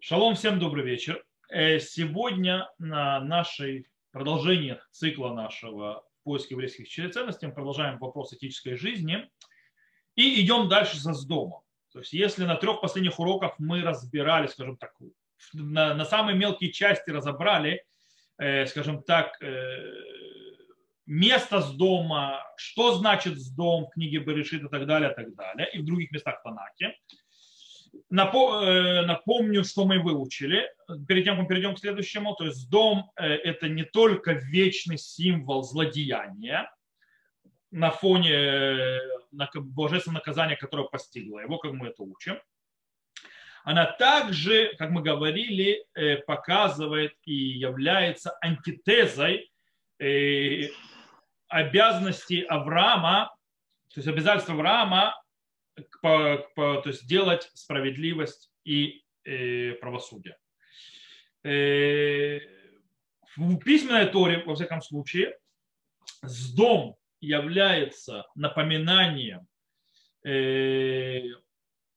Шалом, всем добрый вечер. Э, сегодня на нашей продолжении цикла нашего поиска еврейских ценностей мы продолжаем вопрос этической жизни и идем дальше со дома. То есть если на трех последних уроках мы разбирали, скажем так, на, на самые мелкие части разобрали, э, скажем так, э, место с дома, что значит с дом в книге Берешит и так далее, и так далее, и в других местах Танаки. Э, напомню, что мы выучили. Перед тем, как мы перейдем к следующему, то есть дом э, – это не только вечный символ злодеяния на фоне э, божественного наказания, которое постигло его, как мы это учим. Она также, как мы говорили, показывает и является антитезой обязанности Авраама, то есть обязательства Авраама по, по, то есть делать справедливость и э, правосудие. Э, в письменной торе, во всяком случае, с дом является напоминанием э,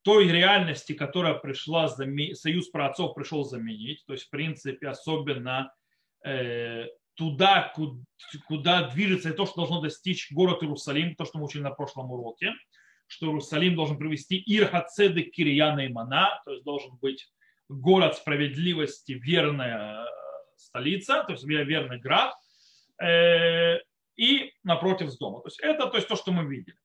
той реальности, которая пришла, союз праотцов пришел заменить, то есть, в принципе, особенно э, туда, куда, куда движется и то, что должно достичь город Иерусалим, то, что мы учили на прошлом уроке, что Иерусалим должен привести Ирхацеды Кирияна и Мана, то есть должен быть город справедливости, верная э, столица, то есть верный град, э, и напротив с дома. То есть это то, есть то, что мы видели.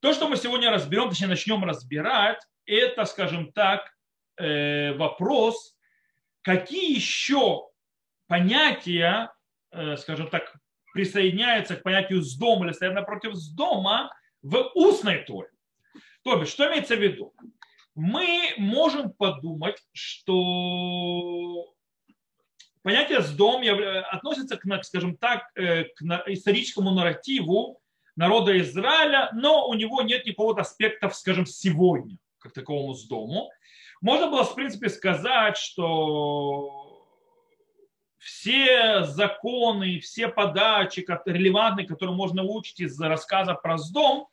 То, что мы сегодня разберем, точнее начнем разбирать, это, скажем так, э, вопрос, какие еще понятия, скажем так, присоединяются к понятию с дома или стоят напротив с дома, в устной Торе. То есть, что имеется в виду? Мы можем подумать, что понятие с дом относится к, скажем так, э, к историческому нарративу народа Израиля, но у него нет никакого аспекта, скажем, сегодня, как таковому с дому. Можно было, в принципе, сказать, что все законы, все подачи релевантные, которые можно выучить из рассказа про дом,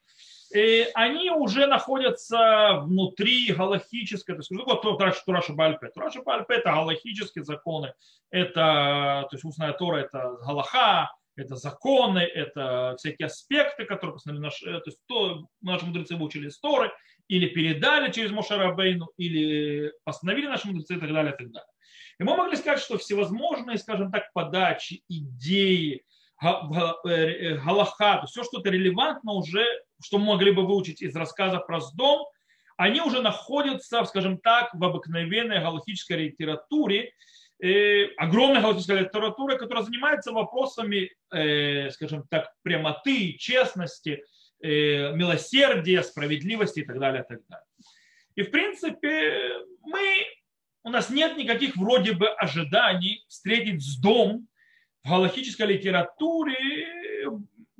они уже находятся внутри галахической, то есть что такое Тураша Бальпе? Тураша Бальпе это галахические законы, это, то есть устная Тора это галаха, это законы, это всякие аспекты, которые постановили наши, то есть то, наши мудрецы выучили из Торы, или передали через Мошарабейну, или постановили наши мудрецы и так далее, и так далее. И мы могли сказать, что всевозможные, скажем так, подачи, идеи, Э, галаха, то есть все, что это релевантно уже, что могли бы выучить из рассказа про Сдом, они уже находятся, скажем так, в обыкновенной галактической литературе, э, огромной галактической литературе, которая занимается вопросами, э, скажем так, прямоты, честности, э, милосердия, справедливости и так далее, и так далее. И в принципе мы, у нас нет никаких вроде бы ожиданий встретить с дом, в галактической литературе,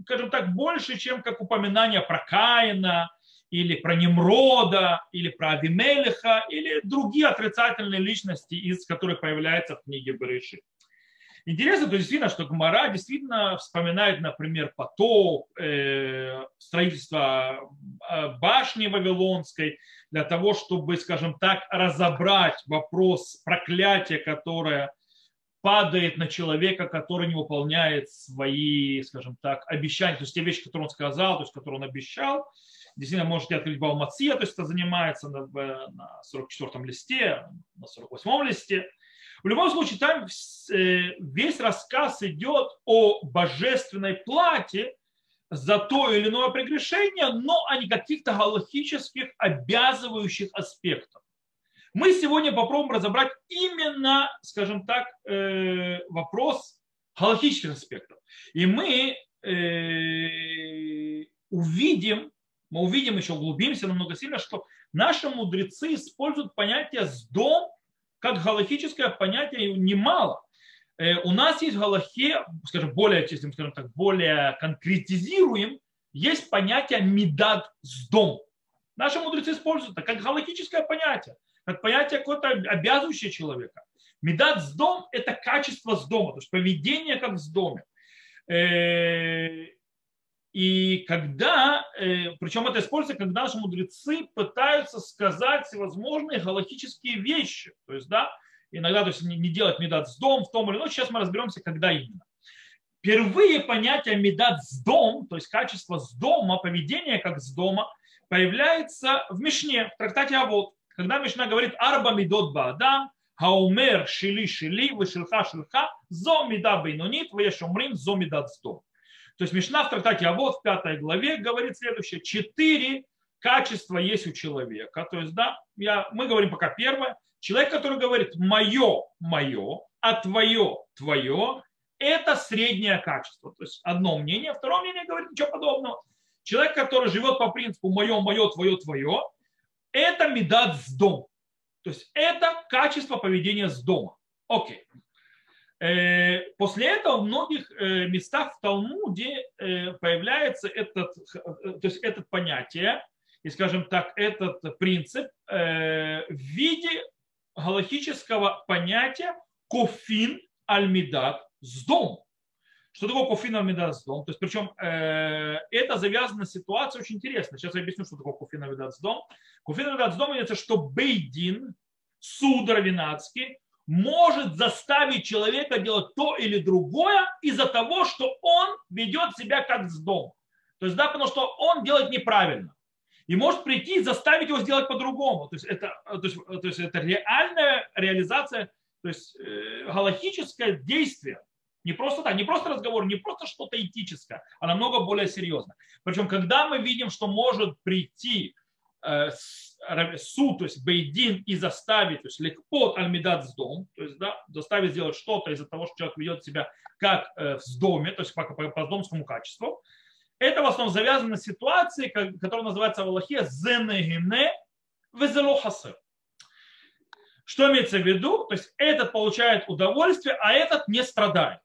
скажем так, больше, чем как упоминание про Каина, или про Немрода, или про Авимелиха, или другие отрицательные личности, из которых появляются в книге Берешит. Интересно, то действительно, что Гмара действительно вспоминает, например, потоп, э, строительство э, башни Вавилонской, для того, чтобы, скажем так, разобрать вопрос проклятия, которое падает на человека, который не выполняет свои, скажем так, обещания, то есть те вещи, которые он сказал, то есть которые он обещал. Действительно, можете открыть Баумация, то есть это занимается на, на 44-м листе, на 48-м листе. В любом случае, там э, весь рассказ идет о божественной плате за то или иное прегрешение, но о не каких-то галактических обязывающих аспектах. Мы сегодня попробуем разобрать именно, скажем так, э, вопрос галактических аспектов. И мы э, увидим, мы увидим еще, углубимся намного сильно, что наши мудрецы используют понятие «сдом» как галактическое понятие немало. Э, у нас есть в Галахе, скажем, более, если скажем так, более конкретизируем, есть понятие «медад сдом». Наши мудрецы используют это как галактическое понятие как понятие какое-то обязывающее человека. Медат с дом – это качество с дома, то есть поведение как с доме. Э, И когда, э, причем это используется, когда наши мудрецы пытаются сказать всевозможные галактические вещи. То есть, да, иногда то есть, не делать медат с дом в том или ином. Сейчас мы разберемся, когда именно. Впервые понятие медат с дом, то есть качество с дома, поведение как с дома, появляется в Мишне, в трактате Авод. Когда Мишна говорит «Арба медот баадам», Хаумер шили шили, вышилха шилха, зо мида бейнонит, вешумрим зо мидат сдом. То есть Мишна в трактате Авод в пятой главе говорит следующее. Четыре качества есть у человека. То есть, да, я, мы говорим пока первое. Человек, который говорит «мое, мое», а «твое, твое», это среднее качество. То есть одно мнение, второе мнение говорит ничего подобного. Человек, который живет по принципу «мое, мое, твое, твое», это медат с дом. То есть это качество поведения с дома. Окей. Э, после этого в многих э, местах в Талмуде э, появляется этот, то есть это понятие, и, скажем так, этот принцип в виде галактического понятия кофин альмидат с дом. Что такое кофин альмидат с дом? То есть, причем это завязано на ситуации очень интересно. Сейчас я объясню, что такое кофин альмидат с дом. Кофин альмидат с дом это что Бейдин, суд равинатский, может заставить человека делать то или другое из-за того, что он ведет себя как с дом. То есть, да, потому что он делает неправильно. И может прийти и заставить его сделать по-другому. То есть это, то есть, то есть это реальная реализация, то есть э, галактическое действие. Не просто так, не просто разговор, не просто что-то этическое, а намного более серьезно. Причем, когда мы видим, что может прийти Э, суд, то есть бейдин, и заставить, то есть лекпот альмидат с дом, то есть да, заставить сделать что-то из-за того, что человек ведет себя как э, в доме, то есть по, по, по домскому качеству. Это в основном завязано на ситуации, которая называется в Аллахе зенегине везелохасер. Что имеется в виду? То есть этот получает удовольствие, а этот не страдает.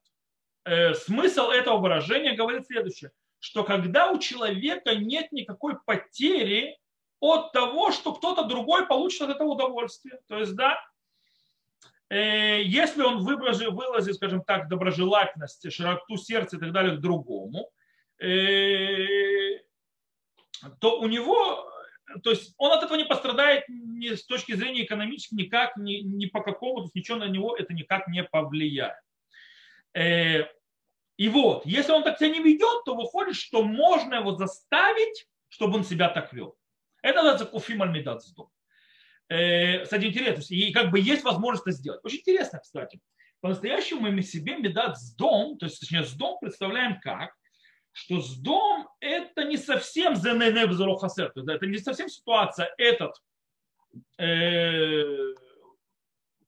Э, смысл этого выражения говорит следующее, что когда у человека нет никакой потери от того, что кто-то другой получит от этого удовольствие. То есть, да, э, если он выразит, скажем так, доброжелательность, широту сердца и так далее к другому, то у него, то есть он от этого не пострадает ни с точки зрения экономической, никак, ни, ни по какому, то есть ничего на него это никак не повлияет. Э, и вот, если он так себя не ведет, то выходит, что можно его заставить, чтобы он себя так вел. Это называется куфим альмидат сдом. Э, кстати, интересно, и как бы есть возможность это сделать. Очень интересно, кстати. По-настоящему мы себе медат дом, то есть, точнее, с дом представляем как, что с дом это не совсем зенене взорохасер, это не совсем ситуация этот э,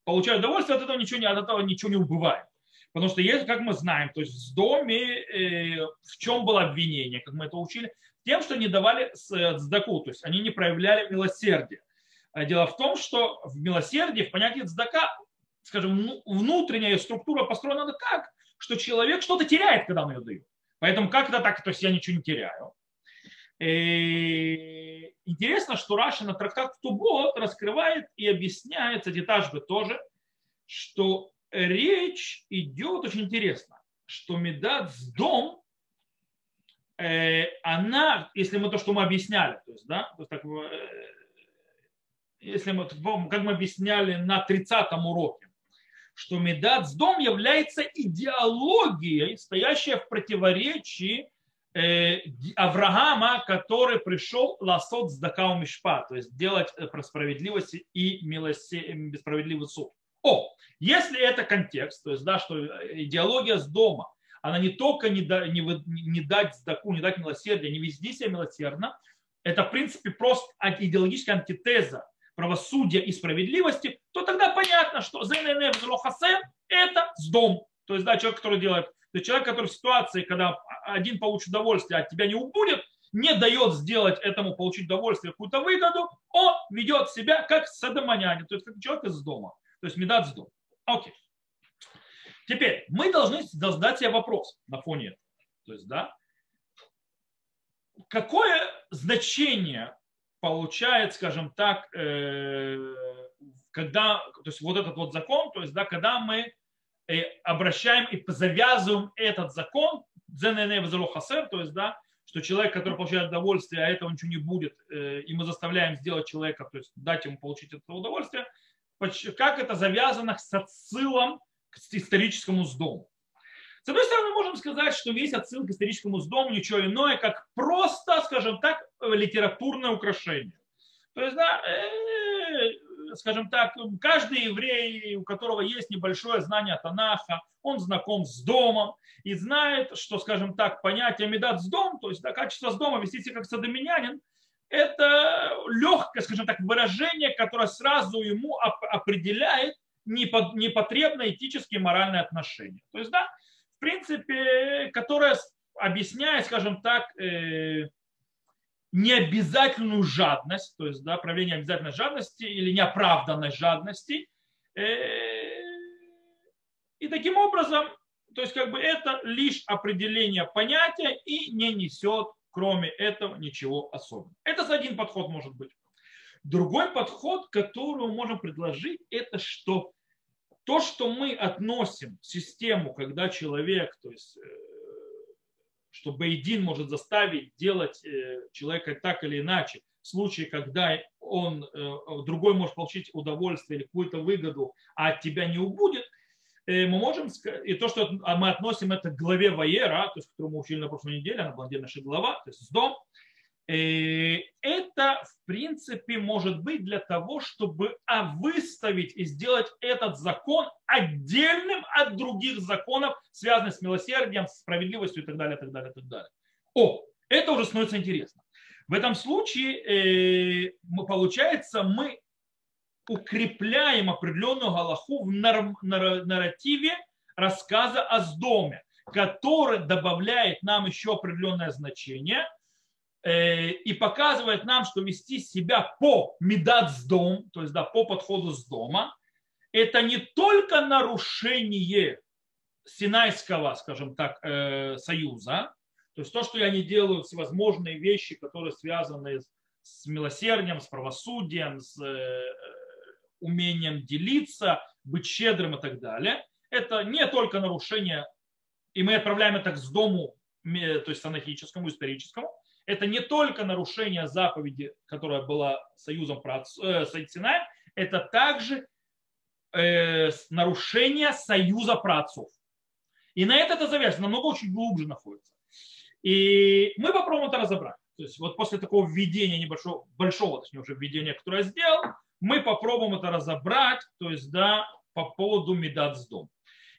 получает удовольствие, от этого ничего не, от этого ничего не убывает. Потому что есть, как мы знаем, то есть в доме, э, в чем было обвинение, как мы это учили, тем, что не давали цдаку, то есть они не проявляли милосердие. А дело в том, что в милосердии, в понятии цдака, скажем, ну, внутренняя структура построена так, что человек что-то теряет, когда он ее дает. Поэтому как это так, то есть я ничего не теряю. И интересно, что Раша на трактат Тубо раскрывает и объясняет, кстати, Ташбы тоже, что речь идет очень интересно, что Медат с дом Э, она, если мы то, что мы объясняли, то есть, да, то есть, так, э, если мы, как мы объясняли на 30-м уроке, что Медат с дом является идеологией, стоящей в противоречии э, Авраама, который пришел ласот с Дакау Мишпа, то есть делать про справедливость и милосердие, справедливый суд. О, если это контекст, то есть, да, что идеология с дома, она не только не, да, не, не дать сдаку, не дать милосердие, не везди себя милосердно, это в принципе просто идеологическая антитеза правосудия и справедливости, то тогда понятно, что ЗНН Хасен это с дом. То есть, да, человек, который делает, то человек, который в ситуации, когда один получит удовольствие, а тебя не убудет, не дает сделать этому получить удовольствие, какую-то выгоду, он ведет себя как садоманянин, то есть как человек из дома. То есть медат с дома. Окей. Теперь мы должны задать себе вопрос на фоне этого. То есть, да, какое значение получает, скажем так, э, когда, то есть вот этот вот закон, то есть, да, когда мы э, обращаем и завязываем этот закон, то есть, да, что человек, который получает удовольствие, а этого ничего не будет, э, и мы заставляем сделать человека, то есть дать ему получить это удовольствие, как это завязано с отсылом к историческому сдому. С одной стороны, можем сказать, что весь отсыл к историческому сдому ничего иное, как просто, скажем так, литературное украшение. То есть, да, э, скажем так, каждый еврей, у которого есть небольшое знание Танаха, он знаком с домом и знает, что, скажем так, понятие медат с дом, то есть да, качество с дома, вести себя как садоминянин, это легкое, скажем так, выражение, которое сразу ему определяет непотребное этические и моральные отношения. То есть, да, в принципе, которое объясняет, скажем так, э, необязательную жадность, то есть да, проявление обязательной жадности или неоправданной жадности. Э, и таким образом, то есть как бы это лишь определение понятия и не несет, кроме этого, ничего особенного. Это один подход может быть. Другой подход, который мы можем предложить, это что то, что мы относим систему, когда человек, то есть э, что Бейдин может заставить делать э, человека так или иначе, в случае, когда он, э, другой может получить удовольствие или какую-то выгоду, а от тебя не убудет, э, мы можем и то, что мы относим это к главе Ваера, то есть, которую мы учили на прошлой неделе, она была наша глава, то есть с дом, это, в принципе, может быть для того, чтобы выставить и сделать этот закон отдельным от других законов, связанных с милосердием, с справедливостью и так далее, так далее, так далее. О, это уже становится интересно. В этом случае, э, получается, мы укрепляем определенную галаху в нарративе рассказа о Сдоме, который добавляет нам еще определенное значение – Э, и показывает нам, что вести себя по медат с дом, то есть да, по подходу с дома, это не только нарушение Синайского, скажем так, э, союза, то есть то, что я не делаю всевозможные вещи, которые связаны с милосердием, с правосудием, с э, умением делиться, быть щедрым и так далее. Это не только нарушение, и мы отправляем это к дому, то есть санахическому, историческому, это не только нарушение заповеди, которая была союзом э, Синаем, это также э, нарушение союза праотцов. И на это это завязано, намного очень глубже находится. И мы попробуем это разобрать. То есть вот после такого введения небольшого, большого, точнее уже введения, которое я сделал, мы попробуем это разобрать, то есть да, по поводу медат с дом.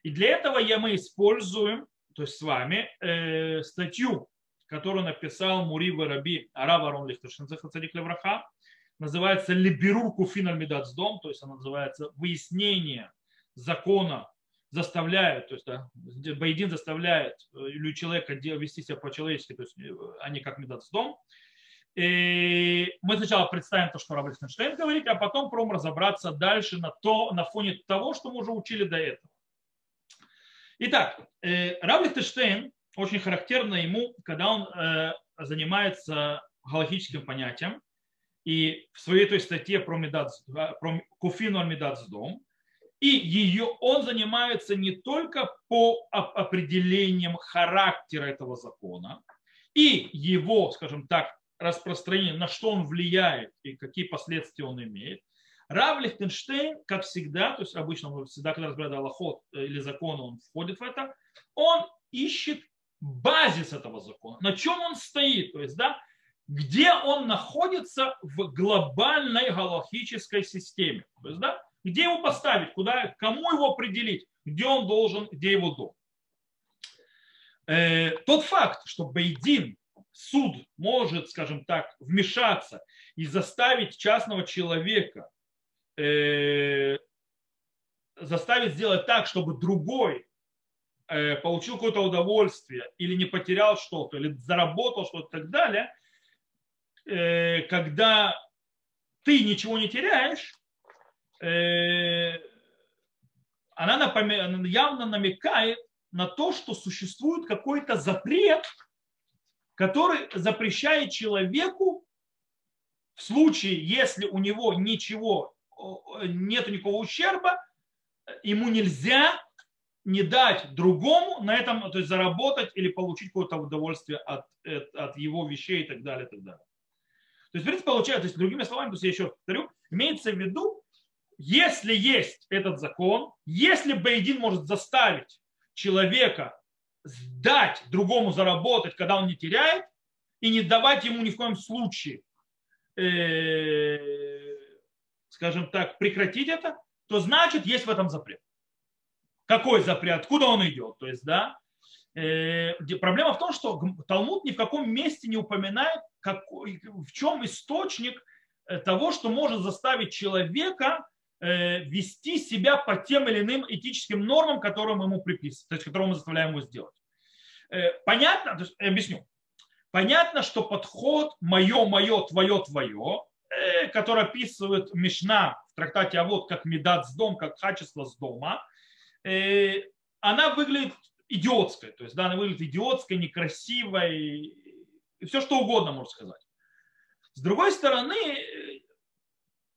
И для этого я, мы используем, то есть с вами, э, статью которую написал Мури Раби Арав Арон Цадик Левраха, называется Либерур Куфин Альмидацдом, то есть она называется выяснение закона заставляет, то есть да, Байдин заставляет э, или человека вести себя по-человечески, то есть э, а как Медацдом. И мы сначала представим то, что Раб Лихтенштейн говорит, а потом пробуем разобраться дальше на, то, на фоне того, что мы уже учили до этого. Итак, э, Раб Лихтенштейн очень характерно ему, когда он э, занимается галактическим понятием, и в своей той статье про, медат, про Куфину дом, и ее он занимается не только по определениям характера этого закона и его, скажем так, распространение, на что он влияет и какие последствия он имеет. Рав Лихтенштейн, как всегда, то есть обычно всегда, когда разбирает Аллахот э, или закон, он входит в это, он ищет базис этого закона, на чем он стоит, то есть, да, где он находится в глобальной галактической системе, то есть, да, где его поставить, куда, кому его определить, где он должен, где его дом. Э, тот факт, что Бейдин, суд, может, скажем так, вмешаться и заставить частного человека э, заставить сделать так, чтобы другой получил какое-то удовольствие или не потерял что-то, или заработал что-то и так далее, э, когда ты ничего не теряешь, э, она явно намекает на то, что существует какой-то запрет, который запрещает человеку в случае, если у него ничего, нет никакого ущерба, ему нельзя не дать другому на этом, то есть заработать или получить какое-то удовольствие от, от его вещей и так далее, и так далее. То есть, в принципе, получается, то есть, другими словами, то есть я еще повторю, имеется в виду, если есть этот закон, если Бейдин может заставить человека дать другому заработать, когда он не теряет, и не давать ему ни в коем случае, э, скажем так, прекратить это, то значит есть в этом запрет. Какой запрет? Откуда он идет? То есть, да, э, проблема в том, что Талмуд ни в каком месте не упоминает, какой, в чем источник э, того, что может заставить человека э, вести себя по тем или иным этическим нормам, которые мы ему приписываем, то есть которые мы заставляем его сделать. Понятно? То есть, объясню. Понятно, что подход мое, мое, твое, твое, который описывает Мишна в трактате Авод как медат с дом, как качество с дома, она выглядит идиотской. То есть, да, она выглядит идиотской, некрасивой, все что угодно, можно сказать. С другой стороны,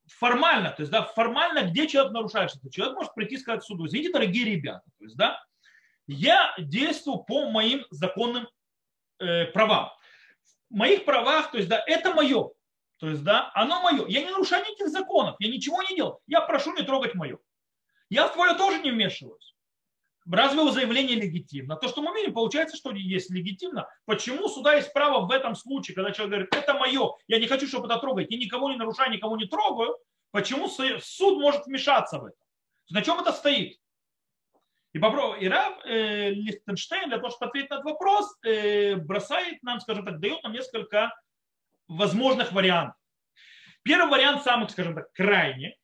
формально, то есть, да, формально, где человек нарушает что-то, человек может прийти и сказать суду, извините, дорогие ребята, то есть, да, я действую по моим законным э, правам. В моих правах, то есть, да, это мое, то есть, да, оно мое. Я не нарушаю никаких законов, я ничего не делал. Я прошу не трогать мое. Я в твое тоже не вмешиваюсь. Разве его заявление легитимно? То, что мы видим, получается, что есть легитимно. Почему суда есть право в этом случае, когда человек говорит, это мое, я не хочу, чтобы это трогать, я никого не нарушаю, никого не трогаю, почему суд может вмешаться в это? На чем это стоит? И, попробуй, и Рав э, Лихтенштейн для того, чтобы ответить на этот вопрос, э, бросает нам, скажем так, дает нам несколько возможных вариантов. Первый вариант, самый, скажем так, крайний,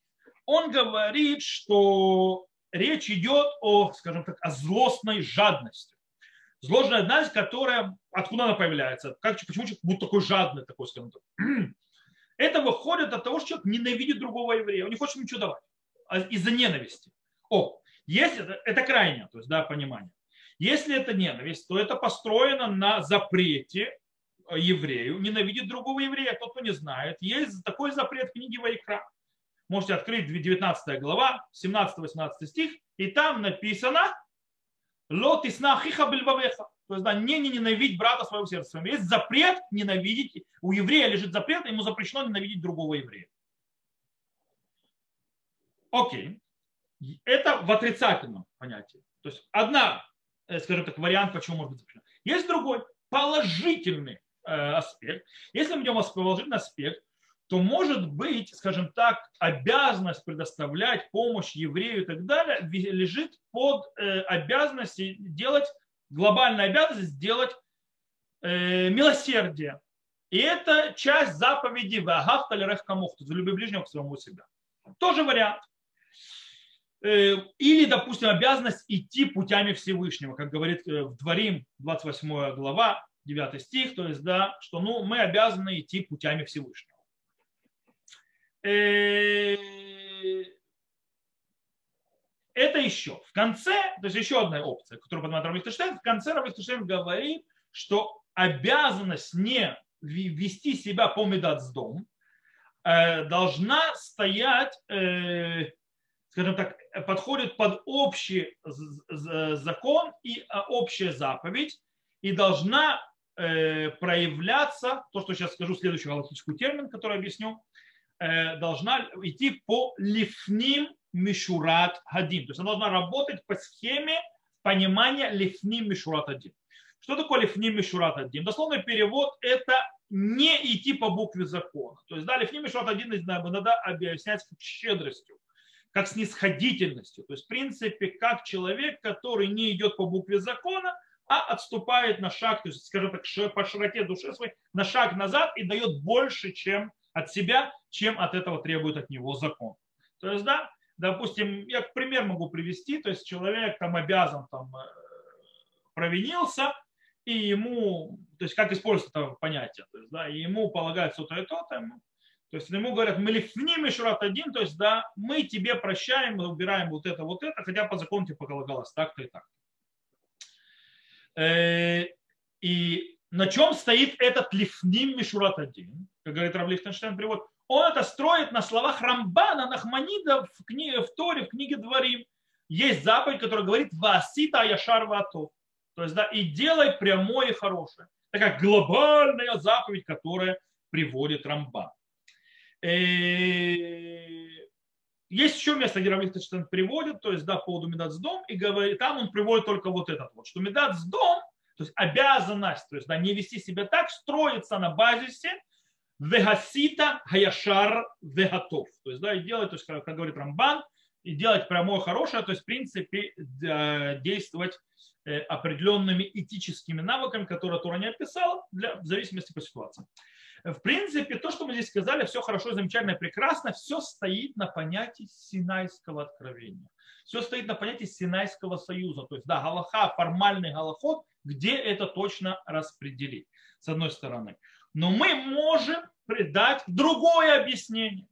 он говорит, что речь идет о, скажем так, о злостной жадности. Злостная жадность, которая, откуда она появляется? Как, почему человек будет такой жадный, такой, скажем так? Это выходит от того, что человек ненавидит другого еврея, он не хочет ничего давать а из-за ненависти. О, если это, это крайнее, то есть, да, понимание. Если это ненависть, то это построено на запрете еврею ненавидеть другого еврея. Тот, кто не знает, есть такой запрет в книге Вайкра. Можете открыть 19 глава, 17-18 стих, и там написано «Лот исна хиха бельбавеха». То есть, да, не, не ненавидеть брата своего сердца. Есть запрет ненавидеть. У еврея лежит запрет, ему запрещено ненавидеть другого еврея. Окей. Это в отрицательном понятии. То есть одна, э, скажем так, вариант, почему может быть запрещено. Есть другой, положительный э, аспект. Если мы идем в положительный аспект, то может быть, скажем так, обязанность предоставлять помощь еврею и так далее лежит под э, обязанностью делать, глобальная обязанность сделать э, милосердие. И это часть заповеди «Вагавталь камух», то люби ближнего к своему себя. Тоже вариант. Э, или, допустим, обязанность идти путями Всевышнего, как говорит в Дворим 28 глава, 9 стих, то есть, да, что ну, мы обязаны идти путями Всевышнего. Э, это еще. В конце, то есть еще одна опция, которую поднимает Равлихтенштейн, в конце Равлихтенштейн говорит, что обязанность не вести себя по медацдом э, должна стоять, э, скажем так, подходит под общий закон и общая заповедь и должна проявляться, то, что сейчас скажу следующий галактический термин, который объясню, должна идти по лифним мишурат хадим. То есть она должна работать по схеме понимания лифним мишурат один. Что такое лифним мишурат один? Дословный перевод – это не идти по букве закона. То есть, да, лифним мишурат один надо объяснять как щедростью, как снисходительностью. То есть, в принципе, как человек, который не идет по букве закона, а отступает на шаг, то есть, скажем так, по широте души своей, на шаг назад и дает больше, чем от себя, чем от этого требует от него закон. То есть, да, допустим, я пример могу привести, то есть человек там обязан, там, э, провинился, и ему, то есть как используется это понятие, то есть, да, и ему полагается то и то, там, то есть ему говорят, мы лифним шурат один, то есть, да, мы тебе прощаем, мы убираем вот это, вот это, хотя по закону тебе полагалось так-то и так. Э, и на чем стоит этот лифним мишурат один? как говорит Рав Лихтенштейн, перевод, он это строит на словах Рамбана, Нахманида в, книге, в Торе, в книге Дворим. есть заповедь, которая говорит «Васита яшар ватов». То есть, да, и делай прямое и хорошее. Такая глобальная заповедь, которая приводит Рамбан. Э, есть еще место, где Равлихтенштейн приводит, то есть, да, по поводу Медацдом, и говорит, там он приводит только вот этот вот, что Медацдом, то есть обязанность, то есть, да, не вести себя так, строится на базисе вегасита хаяшар вегатов. То есть, да, и делать, то есть, как, как говорит Рамбан, и делать прямое хорошее, то есть, в принципе, действовать э, определенными этическими навыками, которые Тура не описал, для, в зависимости по ситуации. В принципе, то, что мы здесь сказали, все хорошо, замечательно прекрасно, все стоит на понятии Синайского откровения. Все стоит на понятии Синайского союза. То есть, да, Галаха, формальный Галахот, где это точно распределить, с одной стороны. Но мы можем придать другое объяснение.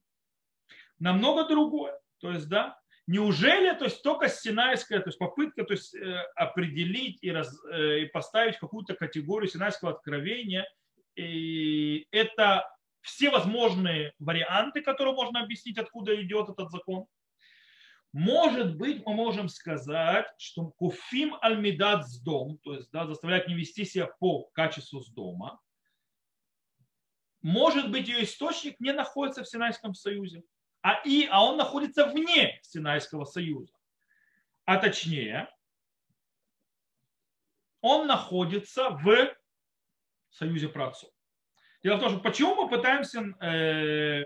Намного другое. То есть, да, неужели, то есть только синайская, то есть попытка то есть, э, определить и, раз, э, и поставить какую-то категорию синайского откровения – и это все возможные варианты, которые можно объяснить, откуда идет этот закон. Может быть, мы можем сказать, что куфим альмидат с дом, то есть да, заставлять не вести себя по качеству с дома, может быть, ее источник не находится в Синайском союзе, а, и, а он находится вне Синайского союза. А точнее, он находится в союзе праотцов. Дело в том, что почему мы пытаемся э,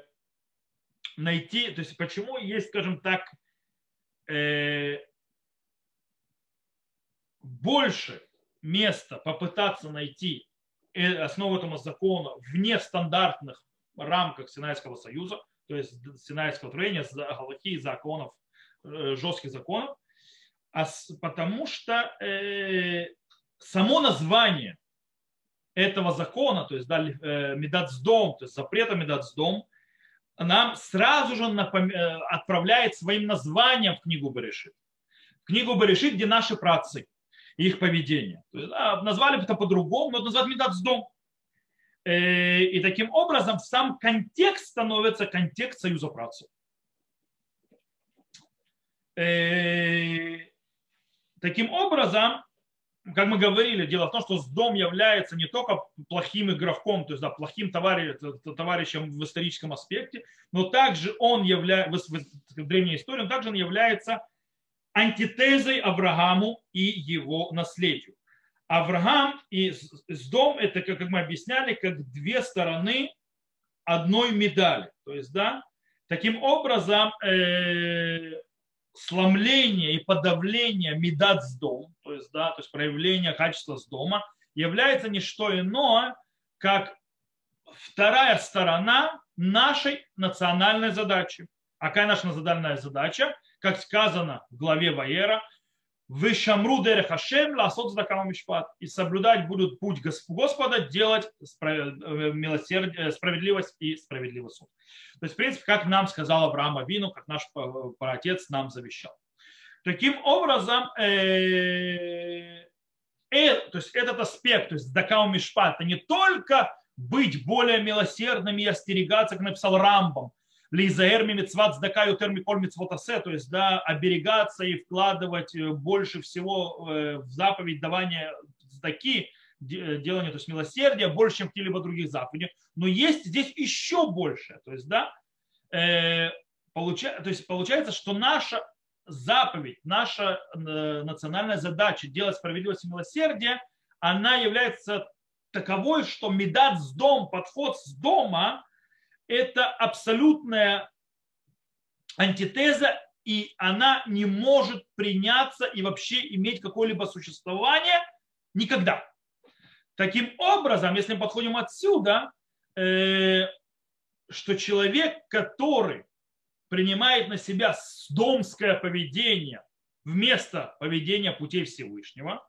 найти, то есть почему есть, скажем так, больше места попытаться найти э, основу этому закона вне стандартных рамках Синайского союза, то есть Синайского творения, галахи, законов, э, жестких законов, а потому что э, само название этого закона, то есть да, э, медацдом, то есть запрета медацдом, нам сразу же напом... Э, отправляет своим названием в книгу Берешит. В книгу Берешит, где наши працы, их поведение. Есть, да, назвали бы это по-другому, но назвать медацдом. Э, и таким образом сам контекст становится контекст союза працев. Таким образом, как мы говорили, дело в том, что дом является не только плохим игроком, то есть да, плохим товарищем в историческом аспекте, но также он является, в древней истории, он также он является антитезой Аврааму и его наследию. Авраам и дом это, как мы объясняли, как две стороны одной медали. То есть, да, таким образом, э, сломление и подавление медат с дом, то есть, да, то есть проявление качества с дома, является не что иное, как вторая сторона нашей национальной задачи. А какая наша национальная задача? Как сказано в главе Ваера, Вышамру дерех Хашем ласот мишпат. И соблюдать будут путь Господа, делать э, милосердие, справедливость и справедливый суд. То есть, в принципе, как нам сказал Авраам Авину, как наш отец нам завещал. Таким образом, э, э, то есть этот аспект, то есть дакау мишпат, это не только быть более милосердными и остерегаться, как написал Рамбом, Лизаэр мимицват сдака ютер миколь мицвотасе, то есть да, оберегаться и вкладывать э, больше всего э, в заповедь давания сдаки, делания, то есть милосердия, больше, чем какие-либо других заповедей. Но есть здесь еще больше. То есть, да, э, получа, то есть получается, что наша заповедь, наша э, национальная задача делать справедливость и милосердие, она является таковой, что медат с дом, подход с дома, это абсолютная антитеза, и она не может приняться и вообще иметь какое-либо существование никогда. Таким образом, если мы подходим отсюда, э, что человек, который принимает на себя домское поведение вместо поведения путей Всевышнего,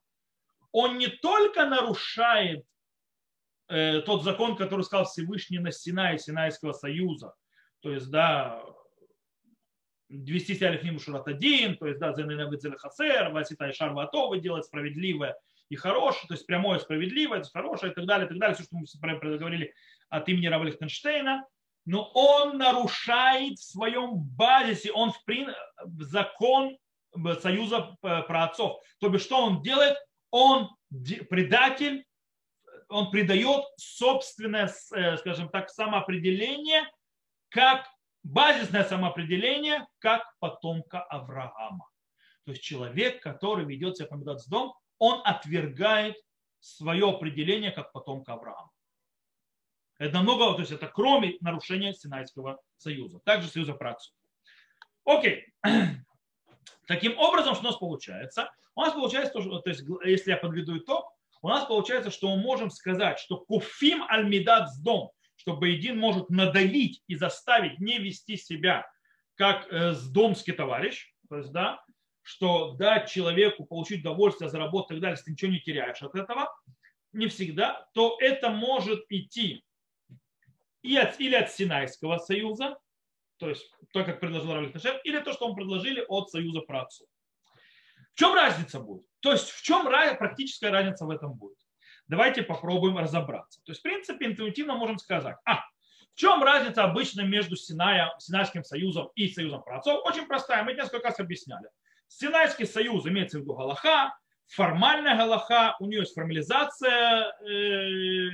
он не только нарушает э, тот закон, который сказал Всевышний на Синае, Синайского союза, то есть, да, вести себя лифним шуратадин, то есть, да, хасер, васитай шарватовы, делать справедливое и хорошее, то есть прямое справедливое, хорошее и так далее, и так далее, все, что мы говорили от имени Рава Лихтенштейна, но он нарушает в своем базисе, он в прин... закон союза праотцов. То бишь, что он делает? Он предатель, он придает собственное, скажем так, самоопределение, как базисное самоопределение, как потомка Авраама. То есть человек, который ведет себя по дом, он отвергает свое определение как потомка Авраама. Это намного, то есть это кроме нарушения Синайского союза, также союза працу. Окей. Таким образом, что у нас получается? У нас получается, то, есть, если я подведу итог, у нас получается, что мы можем сказать, что куфим альмидат с дом, что Бейдин может надавить и заставить не вести себя как э, сдомский товарищ, то есть, да, что дать человеку получить удовольствие, заработать и так далее, если ты ничего не теряешь от этого, не всегда, то это может идти и от, или от Синайского союза, то есть то, как предложил Равлик или то, что он предложили от союза працу. В чем разница будет? То есть в чем практическая разница в этом будет? Давайте попробуем разобраться. То есть, в принципе, интуитивно можем сказать, а, в чем разница обычно между Синая, Синайским союзом и союзом працов? Очень простая, мы несколько раз объясняли. Синайский союз имеется в виду Галаха, формальная Галаха, у нее есть формализация э,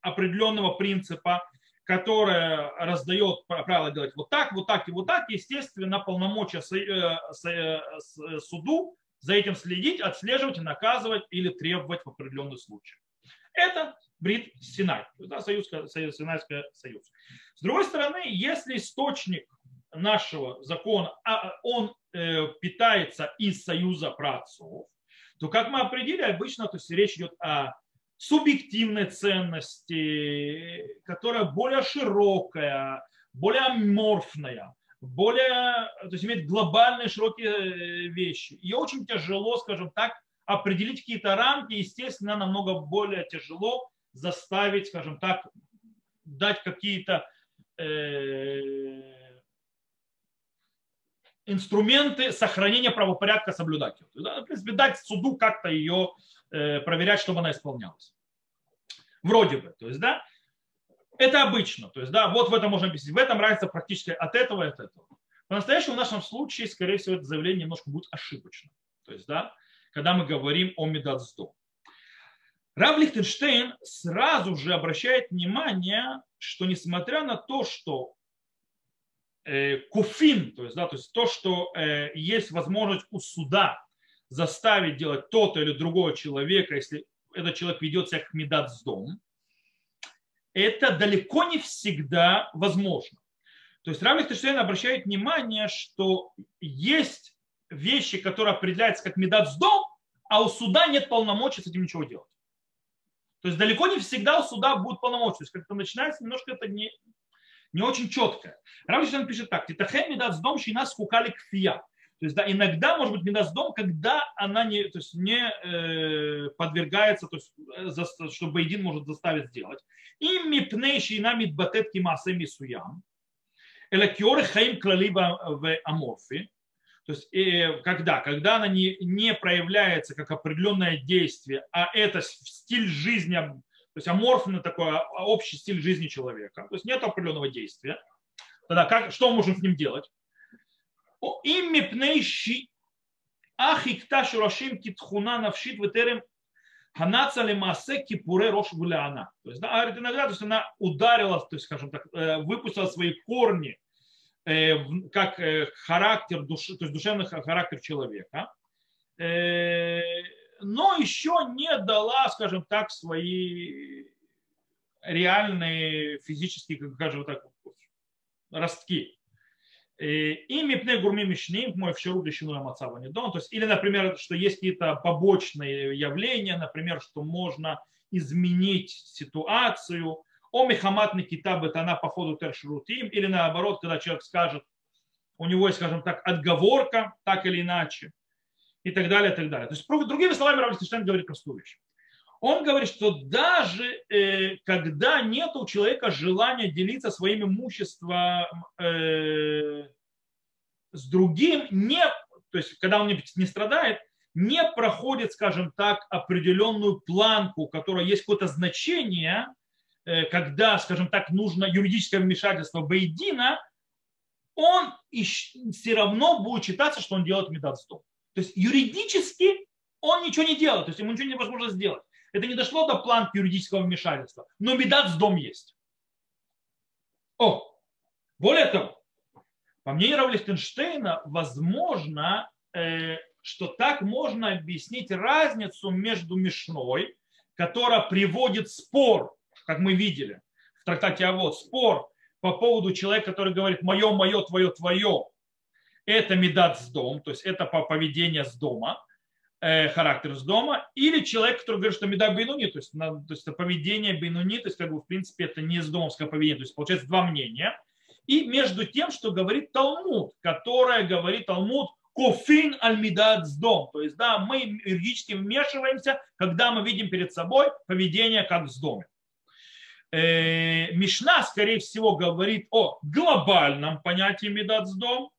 определенного принципа, которая раздает правила делать вот так, вот так и вот так. Естественно, полномочия э, э, суду за этим следить, отслеживать, наказывать или требовать в определенных случаях. Это Брит Синай, да, союз, союз, Синайский союз. С другой стороны, если источник нашего закона, а, он э, питается из союза праотцов, то, как мы определили, обычно то есть речь идет о субъективной ценности, которая более широкая, более аморфная, более, то есть имеет глобальные широкие э, вещи. И очень тяжело, скажем так, определить какие-то рамки, естественно, намного более тяжело заставить, скажем так, дать какие-то э, инструменты сохранения правопорядка соблюдать. Да, в принципе, дать суду как-то ее э, проверять, чтобы она исполнялась. Вроде бы. То есть, да, это обычно. То есть, да, вот в этом можно объяснить. В этом разница практически от этого и от этого. По-настоящему в нашем случае, скорее всего, это заявление немножко будет ошибочно. То есть, да, когда мы говорим о Медацдо. Рав Лихтенштейн сразу же обращает внимание, что несмотря на то, что э, куфин, то есть, да, то есть то, что э, есть возможность у суда заставить делать то-то или другого человека, если этот человек ведет себя как медат с дом, это далеко не всегда возможно. То есть Рав Лихтенштейн обращает внимание, что есть вещи, которые определяются как дом, а у суда нет полномочий с этим ничего делать. То есть далеко не всегда у суда будут полномочия. То есть как-то начинается немножко это не, не очень четко. Равлишин пишет так. Титахем медат с дом шина скукали кфия. То есть да, иногда может быть медат с дом, когда она не, то есть, не э, подвергается, то есть, э, за, чтобы един может заставить сделать. И мипней шина мидбатет кимасе мисуям. Элекиоры хаим клали в аморфи. То есть э, когда? Когда она не, не проявляется как определенное действие, а это стиль жизни, то есть аморфный такой а, общий стиль жизни человека. То есть нет определенного действия. Тогда как, что мы можем с ним делать? Им мипнейши ахикта шурашим китхуна навшит ветерем ханаца лемасе кипуре рош гуляна. То есть, да, иногда то есть она ударила, то есть, скажем так, э, выпустила свои корни Э, как э, характер, души, то есть душевный характер человека, но еще не дала, скажем так, свои реальные физические, скажем так, ростки. И мипне гурми мишним, мой вчеру дещину мацава не дон. То есть, или, например, что есть какие-то побочные явления, например, что можно изменить ситуацию, о Мехамат Никита Бетана по ходу Тершрутим, или наоборот, когда человек скажет, у него есть, скажем так, отговорка, так или иначе, и так далее, и так далее. То есть, другими словами, Равлистейн говорит простую вещь. Он говорит, что даже э, когда нет у человека желания делиться своим имуществом э, с другим, не, то есть когда он не, не страдает, не проходит, скажем так, определенную планку, у которой есть какое-то значение, Э, когда, скажем так, нужно юридическое вмешательство Бейдина, он все равно будет считаться, что он делает медат То есть юридически он ничего не делает, то есть ему ничего невозможно сделать. Это не дошло до планки юридического вмешательства, но медат с дом есть. О, более того, по мнению Рав Лихтенштейна, возможно, э, что так можно объяснить разницу между Мишной, которая приводит спор, как мы видели в трактате Авод, спор по поводу человека, который говорит «мое, мое, твое, твое», это медат с дом, то есть это поведение с дома, характер с дома, или человек, который говорит, что меда бейнуни, то есть, то есть это поведение бейнуни, то есть как бы в принципе это не с домское поведение, то есть получается два мнения. И между тем, что говорит Талмуд, которое говорит Талмуд, кофин альмидат с дом. То есть, да, мы юридически вмешиваемся, когда мы видим перед собой поведение как с домом. Э, Мишна, скорее всего, говорит о глобальном понятии медат с дом,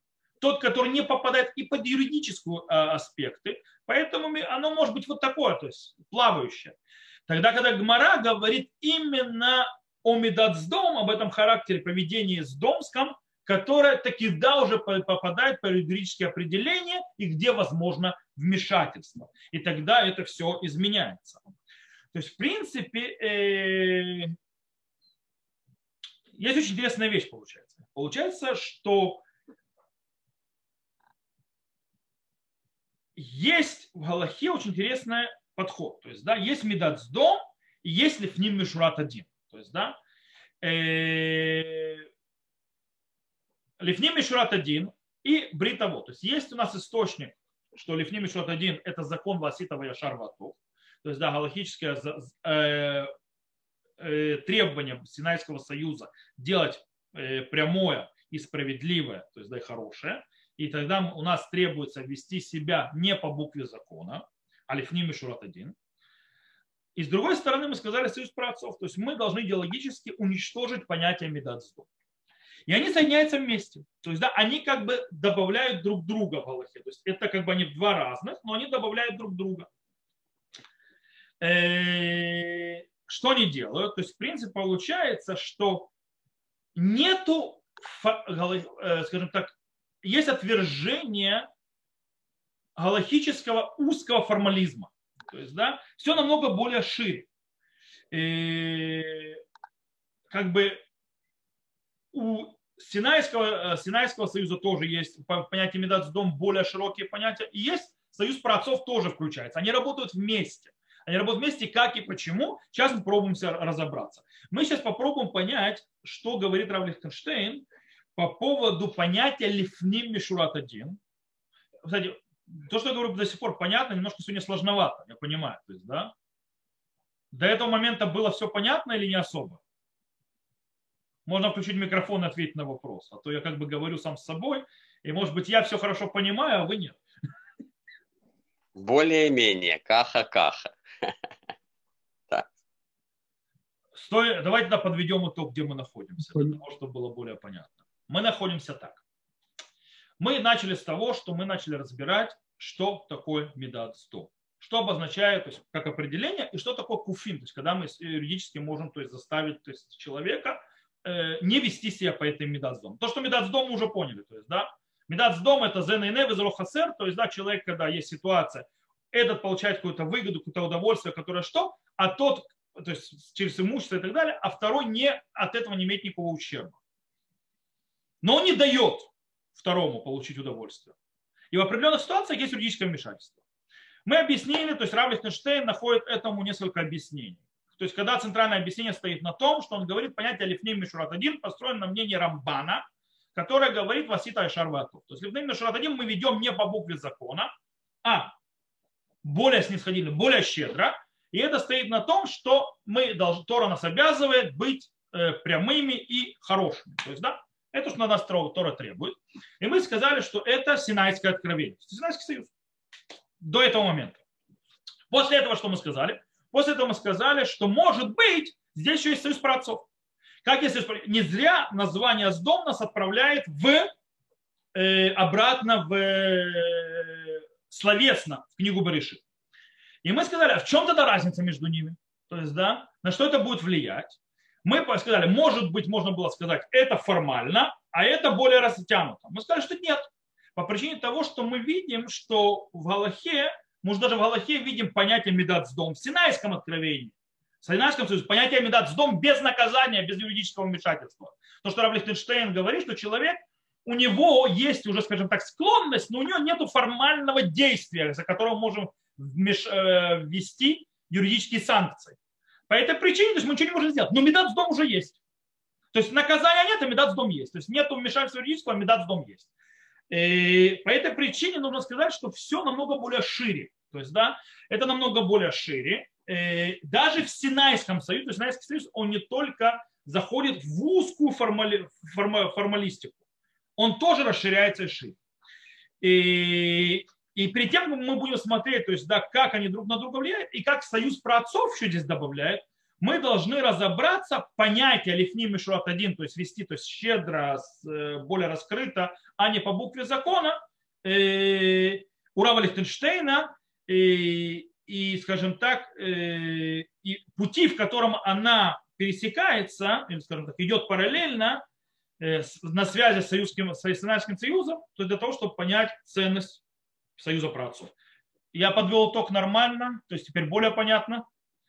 тот, который не попадает и под юридические а, аспекты, поэтому оно может быть вот такое, то есть плавающее. Тогда, когда Гмара говорит именно о медат с дом, об этом характере поведения с домском, которое таки да уже попадает по юридические определения и где возможно вмешательство. И тогда это все изменяется. То есть, в принципе, э, есть очень интересная вещь получается. Получается, что есть в Галахе очень интересный подход. То есть, да, есть медат с дом и есть лифним мишурат один. То есть, да, э, лифним мишурат один и бритово. То есть, есть у нас источник, что лифним мишурат один это закон Васитова Яшар. То есть, да, галахическое э, Э, требования Синайского союза делать э, прямое и справедливое, то есть да, и хорошее, и тогда у нас требуется вести себя не по букве закона, а лифним и шурат один. И с другой стороны мы сказали союз праотцов, то есть мы должны идеологически уничтожить понятие медацтва. И они соединяются вместе. То есть, да, они как бы добавляют друг друга в Аллахе. То есть это как бы они два разных, но они добавляют друг друга. Э, что они делают? То есть, в принципе, получается, что нету, э, скажем так, есть отвержение галахического узкого формализма. То есть, да, все намного более шире. И, как бы у Синайского, э, Синайского союза тоже есть понятие медац дом более широкие понятия. И есть союз праотцов тоже включается. Они работают вместе. Они работают вместе, как и почему. Сейчас мы пробуем разобраться. Мы сейчас попробуем понять, что говорит Рав Лихтенштейн по поводу понятия лифним мишурат один. Кстати, то, что я говорю до сих пор, понятно, немножко сегодня сложновато, я понимаю. То есть, да? До этого момента было все понятно или не особо? Можно включить микрофон и ответить на вопрос. А то я как бы говорю сам с собой, и может быть я все хорошо понимаю, а вы нет. Более-менее, каха-каха. Стой, давайте тогда подведем итог, где мы находимся, для того, чтобы было более понятно. Мы находимся так. Мы начали с того, что мы начали разбирать, что такое медат 100. Что обозначает, то есть как определение, и что такое куфин, то есть когда мы юридически можем то есть, заставить то есть, человека э, не вести себя по этой медат То, что медат мы уже поняли, то есть, да, медат это зен и невез то есть, да, человек, когда есть ситуация, этот получает какую-то выгоду, какое-то удовольствие, которое что, а тот, то есть через имущество и так далее, а второй не, от этого не имеет никакого ущерба. Но он не дает второму получить удовольствие. И в определенных ситуациях есть юридическое вмешательство. Мы объяснили, то есть Рав Лихтенштейн находит этому несколько объяснений. То есть, когда центральное объяснение стоит на том, что он говорит понятие Лифним Мишурат 1 построено на мнении Рамбана, которое говорит Васита Шарвату. То есть Лифним Мишурат 1 мы ведем не по букве закона, а более снисходительно, более щедро. И это стоит на том, что мы, Тора нас обязывает быть э, прямыми и хорошими. То есть, да, это что на нас Тора требует. И мы сказали, что это Синайское откровение. Синайский союз. До этого момента. После этого что мы сказали? После этого мы сказали, что может быть здесь еще есть союз праотцов. Как если не зря название Сдом нас отправляет в, э, обратно в э, словесно в книгу Бариши. И мы сказали, а в чем тогда разница между ними? То есть, да, на что это будет влиять? Мы сказали, может быть, можно было сказать, это формально, а это более растянуто. Мы сказали, что нет. По причине того, что мы видим, что в Галахе, мы даже в Галахе видим понятие медацдом в Синайском откровении. В Синайском союзе понятие медацдом без наказания, без юридического вмешательства. То, что Рав Лихтенштейн говорит, что человек, у него есть уже, скажем так, склонность, но у него нет формального действия, за которым можем э, ввести юридические санкции. По этой причине то есть мы ничего не можем сделать. Но медацдом уже есть. То есть наказания нет, а медацдом есть. То есть нет вмешательства юридического, а медацдом есть. И по этой причине нужно сказать, что все намного более шире. То есть, да, это намного более шире. Даже в Синайском союзе, то есть Синайский союз, он не только заходит в узкую формали, форма, формалистику, он тоже расширяется шире. И, и перед тем, как мы будем смотреть, то есть, да, как они друг на друга влияют, и как союз праотцов еще здесь добавляет, мы должны разобраться понятие лифни мишурат один, то есть вести то есть щедро, э, более раскрыто, а не по букве закона, э, Урава Лихтенштейна, и, и, скажем так, э, и пути, в котором она пересекается, или, скажем так, идет параллельно на связи с Союзским, с Синайским союзом, то для того, чтобы понять ценность союза праотцов. Я подвел итог нормально, то есть теперь более понятно.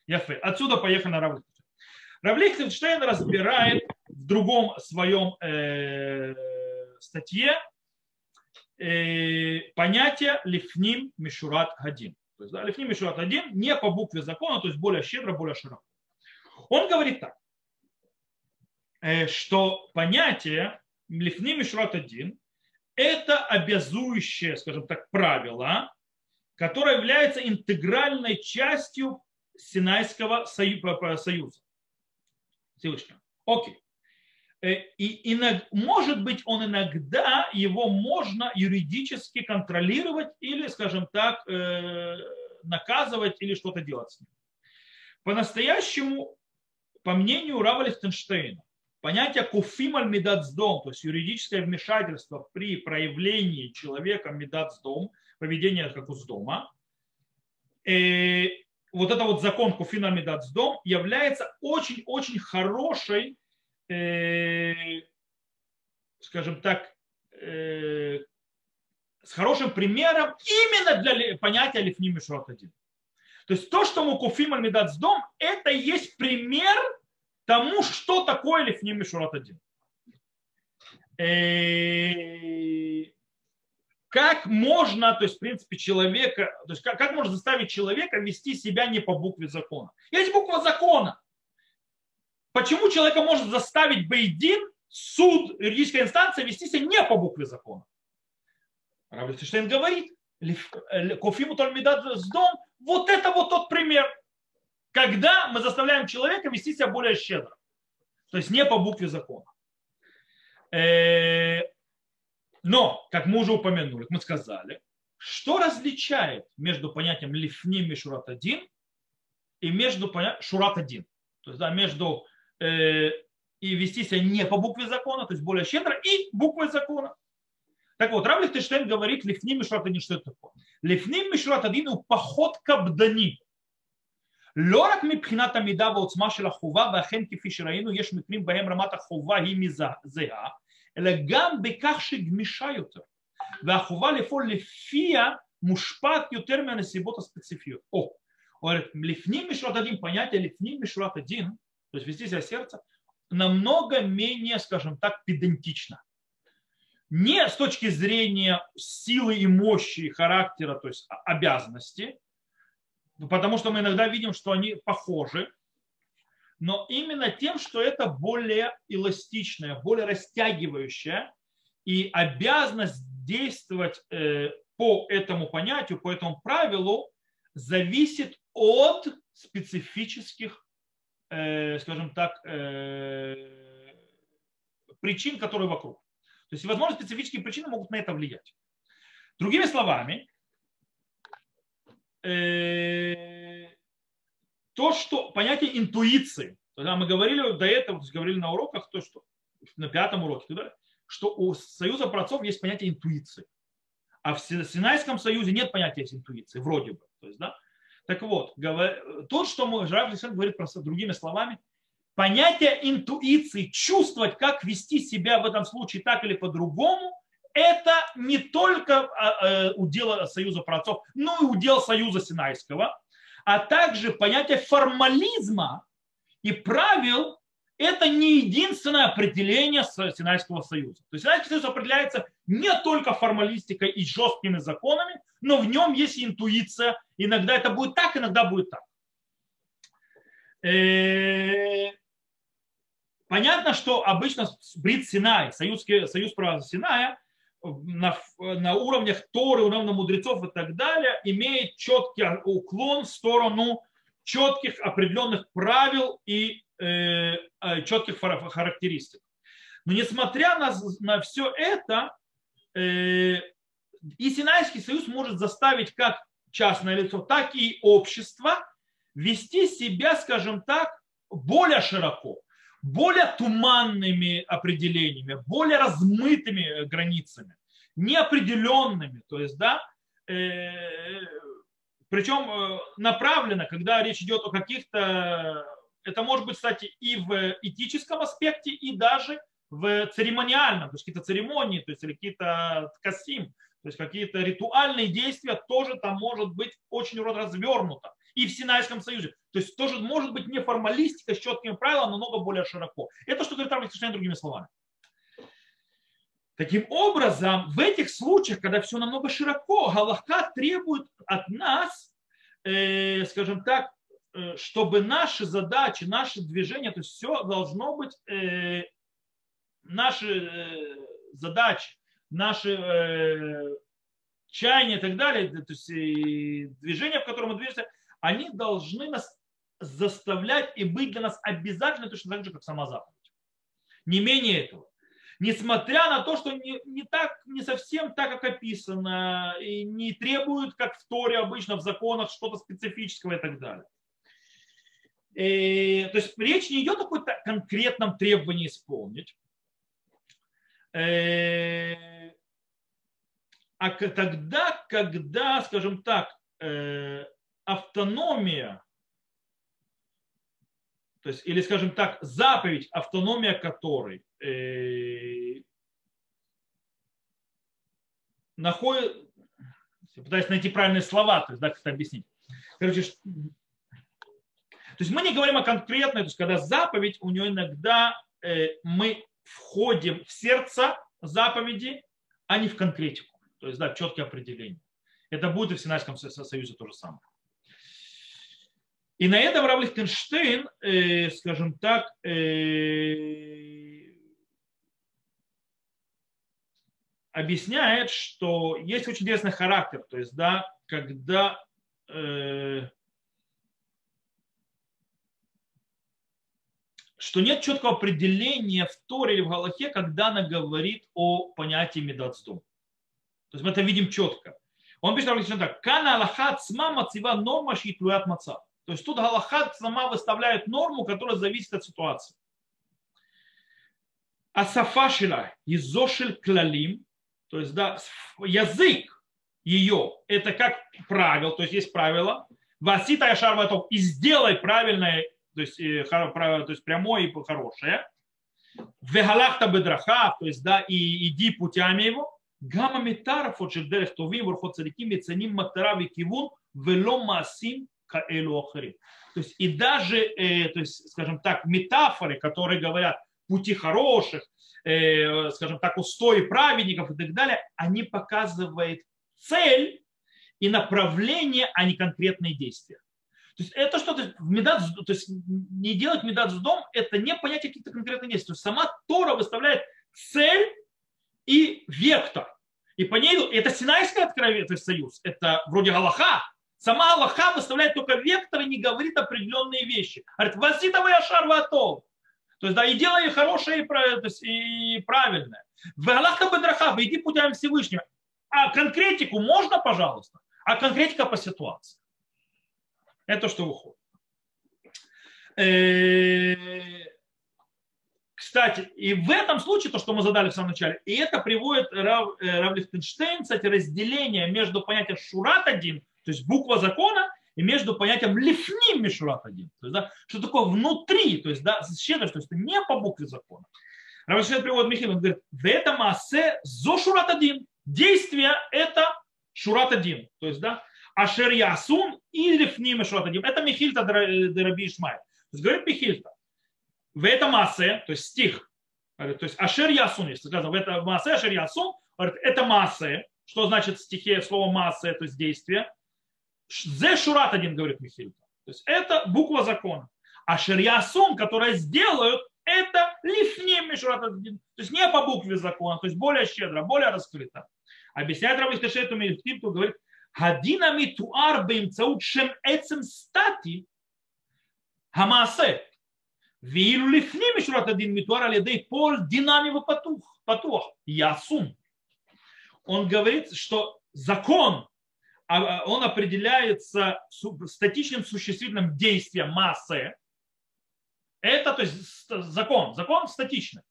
Яфе. Отсюда поехали на Равлихтенштейн. Равлихтенштейн разбирает в другом своем э, статье э, понятие лифним мишурат гадин. То есть да, лифним мишурат один не по букве закона, то есть более щедро, более широко. Он говорит так, э, что понятие лифним мишурат один это обязующее, скажем так, правило, которое является интегральной частью Синайского союза. Всевышнего. Окей. Э, и иногда, может быть, он иногда, его можно юридически контролировать или, скажем так, э, наказывать или что-то делать с ним. По-настоящему, по мнению Рава Лихтенштейна, понятие куфим аль медацдом, то есть юридическое вмешательство при проявлении человека медацдом, поведение как уздома, э, вот это вот закон Куфина Медацдом является очень-очень хорошей, э, скажем так, э, с хорошим примером именно для понятия Лифним Мишрот один. То есть то, что мы Куфим Медацдом, это и есть пример тому, что такое Лифним Мишрот один. Э, как можно, то есть, в принципе, человека, то есть, как, как можно заставить человека вести себя не по букве закона? Есть буква закона. Почему человека может заставить Бейдин, суд, юридическая инстанция вести себя не по букве закона? Равлихтенштейн говорит, Кофиму Тальмидат с дом, вот это вот тот пример, когда мы заставляем человека вести себя более щедро. То есть не по букве закона. Э, но, как мы уже упомянули, мы сказали, что различает между понятием лифним и шурат один и между понятием шурат один. То есть да, между э, и вести себя не по букве закона, то есть более щедро, и буквой закона. Так вот, Рав Лихтенштейн говорит, лифним мишрат один, что это такое? Лифним мишрат один у поход кабдани. לא רק מבחינת המידה והעוצמה של החובה, ואכן כפי שראינו יש מקרים בהם רמת החובה היא זהה, אלא גם בכך שגמישה יותר, והחובה לפעול לפיה מושפעת יותר מהנסיבות הספציפיות. או, говорит, лифним мишрат один, понятие лифним мишрат один, то есть вести себя сердце, намного менее, скажем так, педантично. Не с точки зрения силы и мощи характера, то есть обязанности, потому что мы иногда видим, что они похожи, но именно тем, что это более эластичное, более растягивающее, и обязанность действовать э, по этому понятию, по этому правилу зависит от специфических, э, скажем так, э, причин, которые вокруг. То есть, возможно, специфические причины могут на это влиять. Другими словами, то, что понятие интуиции, тогда мы говорили до этого, говорили на уроках, то, что на пятом уроке, туда, что у Союза праотцов есть понятие интуиции. А в Синайском союзе нет понятия интуиции, вроде бы. То есть, да? Так вот, то, что мы, Рав говорит просто другими словами, понятие интуиции, чувствовать, как вести себя в этом случае так или по-другому, это не только а, э, удел Союза праотцов, но и удел Союза Синайского, а также понятие формализма и правил это не единственное определение Синайского союза. То есть Синайский союз определяется не только формалистикой и жесткими законами, но в нем есть интуиция. Иногда это будет так, иногда будет так. Э, понятно, что обычно Брит Синай, союз, союз права Синая, на, на уровнях Торы, уровня мудрецов и так далее, имеет четкий уклон в сторону четких определенных правил и э, э четких характеристик. Но несмотря на, на все это, э, и Синайский союз может заставить как частное лицо, так и общество вести себя, скажем так, более широко, более туманными определениями, более размытыми границами, неопределенными. То есть, да, э, причем э, направлено, когда речь идет о каких-то, это может быть, кстати, и в этическом аспекте, и даже в церемониальном, то есть какие-то церемонии, то есть или какие-то касим, то есть какие-то ритуальные действия тоже там может быть очень развернуто и в Синайском союзе. То есть тоже может быть не формалистика с четкими правилами, но много более широко. Это что говорит Равлихтенштейн другими словами. Таким образом, в этих случаях, когда все намного широко, Галаха требует от нас, э, скажем так, э, чтобы наши задачи, наши движения, то есть все должно быть, э, наши э, задачи, наши э, чаяния и так далее, то есть и движения, в котором мы движемся, они должны нас заставлять и быть для нас обязательно точно так же, как сама заповедь. Не менее этого. Несмотря на то, что не, не, так, не совсем так, как описано, и не требуют, как в Торе обычно, в законах, что-то специфического и так далее. И, э, то есть речь не идет о каком-то конкретном требовании исполнить. Э, а тогда, когда, скажем так, э, автономия, то есть, или, скажем так, заповедь, автономия которой э, находит, пытаюсь найти правильные слова, то есть, да, как это объяснить. Короче, то есть мы не говорим о конкретной, то есть когда заповедь, у нее иногда э, мы входим в сердце заповеди, а не в конкретику. То есть, да, четкие определения. Это будет и в Синайском союзе то же самое. И на этом Рав Лихтенштейн, э, скажем так, э, объясняет, что есть очень интересный характер, то есть, да, когда э, что нет четкого определения в Торе или в Галахе, когда она говорит о понятии медацдум. То есть мы это видим четко. Он пишет так. Кана Аллаха цма мацива норма шитлуят маца. То есть тут Галаха сама выставляет норму, которая зависит от ситуации. А сафашила изошель клалим, то есть да, язык ее, это как правило, то есть есть правило, васита яшар ватов, и сделай правильное, то есть, э, то есть прямое и хорошее, вегалахта бедраха, то есть да, и иди путями его, гамма метаров от шельдерех товим, ворхот цариким, яцаним мактара кивун, вело масим каэлу охарим. То есть и даже, э, то есть, скажем так, метафоры, которые говорят пути хороших, э, скажем так, устои праведников и так далее, они показывают цель и направление, а не конкретные действия. То есть это что-то в медат, то есть не делать медат в дом, это не понятие каких-то конкретных действий. То есть сама Тора выставляет цель и вектор. И по ней, это Синайское откровение, то есть союз, это вроде Галаха, Сама Аллаха выставляет только вектор и не говорит определенные вещи. Говорит, васитовый ашар ватов. То есть, да, и делай хорошее и правильное. В Аллаха бедраха, иди путями Всевышнего. А конкретику можно, пожалуйста, а конкретика по ситуации. Это что выходит. Э, кстати, и в этом случае, то, что мы задали в самом начале, и это приводит Рав, э, Рав Лихтенштейн, кстати, разделение между понятием шурат один то есть буква закона и между понятием лифним мишурат один. То есть, да, что такое внутри, то есть, да, щедрость, то есть не по букве закона. Равашет приводит Михаил, он говорит, в этом асе зо шурат один. Действие это шурат один. То есть, да, ашер ясун и лифним шурат один. Это Михильта Дераби Ишмай. То есть, говорит Михильта, в этом асе, то есть стих, то есть ашер ясун, если сказано, в этом асе ашер ясун, это массе, что значит стихе слово масса, то есть действие. Зе Шурат один говорит Михильта. То есть это буква закона. А Ширьясун, которая сделают, это лифним Мишурат один. То есть не по букве закона, то есть более щедро, более раскрыто. Объясняет Рабин Тешету Михильту, говорит, Хадинами туар бимцаут шем эцем стати хамасе. Вилу лифним Мишурат один митуар алидей пол динамива патух. Патух. Ясун. Он говорит, что закон он определяется статичным существительным действием массы. Это то есть закон, закон статичный.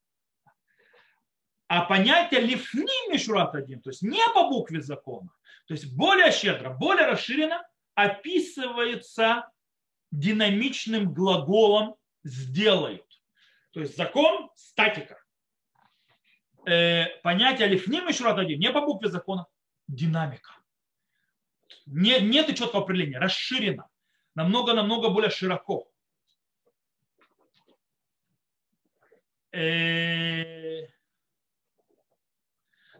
А понятие лифни мишурат один, то есть не по букве закона, то есть более щедро, более расширенно описывается динамичным глаголом сделают. То есть закон статика э, понятие лифним и шурат один, не по букве закона, динамика. Не, нет и четкого определения, расширено, намного-намного более широко. Э,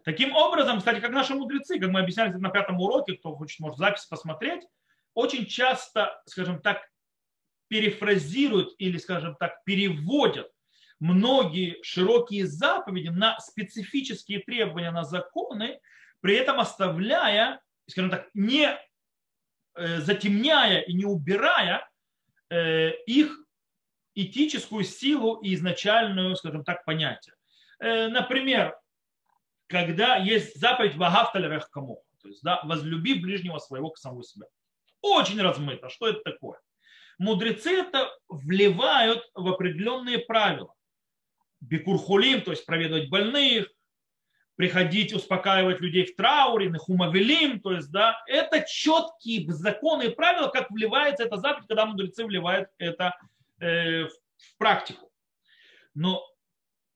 таким образом, кстати, как наши мудрецы, как мы объясняли на пятом уроке, кто хочет, может запись посмотреть, очень часто, скажем так, перефразируют или, скажем так, переводят многие широкие заповеди на специфические требования на законы, при этом оставляя, скажем так, не э, затемняя и не убирая э, их этическую силу и изначальную, скажем так, понятие. Э, например, когда есть заповедь «Вагафталь кому», то есть да, «возлюби ближнего своего к самому себя». Очень размыто. Что это такое? Мудрецы это вливают в определенные правила бикурхулим, то есть проведывать больных, приходить успокаивать людей в трауре, нахумавелим, то есть, да, это четкие законы и правила, как вливается эта заповедь, когда мудрецы вливают это э, в практику. Но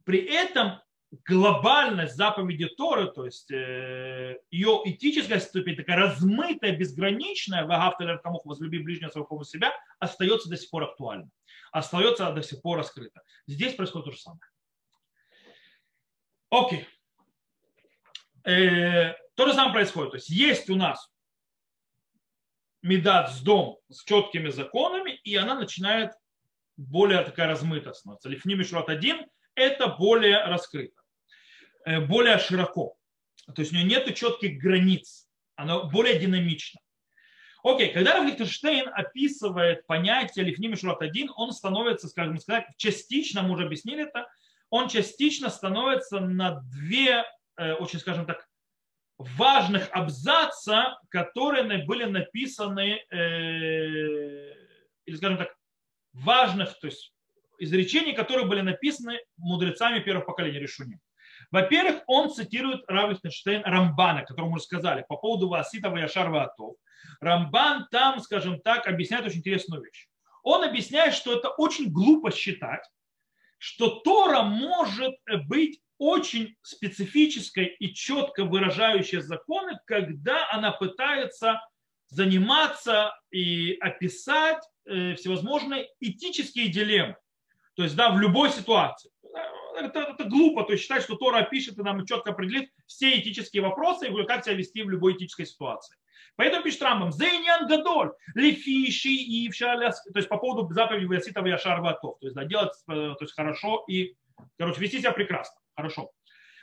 при этом глобальность заповеди Торы, то есть э, ее этическая ступень, такая размытая, безграничная, в кому возлюби ближнего своего себя, остается до сих пор актуальна, остается до сих пор раскрыта. Здесь происходит то же самое. Окей. Э, то же самое происходит. То есть есть у нас медат с дом с четкими законами, и она начинает более такая размытая становиться. Лифним Мишрат один это более раскрыто, э, более широко. То есть у нее нет четких границ, она более динамична. Окей, когда Рав Лихтенштейн описывает понятие Лифним Мишрат один он становится, скажем сказать, частично, мы уже объяснили это, он частично становится на две, очень скажем так, важных абзаца, которые были написаны, э, или скажем так, важных, то есть изречений, которые были написаны мудрецами первого поколения Решуни. Во-первых, он цитирует Равлихтенштейн Рамбана, которому мы сказали по поводу Васита Ваяшар Ваатов. Рамбан там, скажем так, объясняет очень интересную вещь. Он объясняет, что это очень глупо считать, что Тора может быть очень специфической и четко выражающей законы, когда она пытается заниматься и описать э, всевозможные этические дилеммы. То есть, да, в любой ситуации. Это, это глупо, то есть считать, что Тора пишет и нам четко определит все этические вопросы и как себя вести в любой этической ситуации. Поэтому пишет Рамбам, Зейнян Гадоль, Лефиши и то есть по поводу заповеди Васитова Яшар Ватов, то есть да, делать э, то есть, хорошо и, короче, вести себя прекрасно, Хорошо.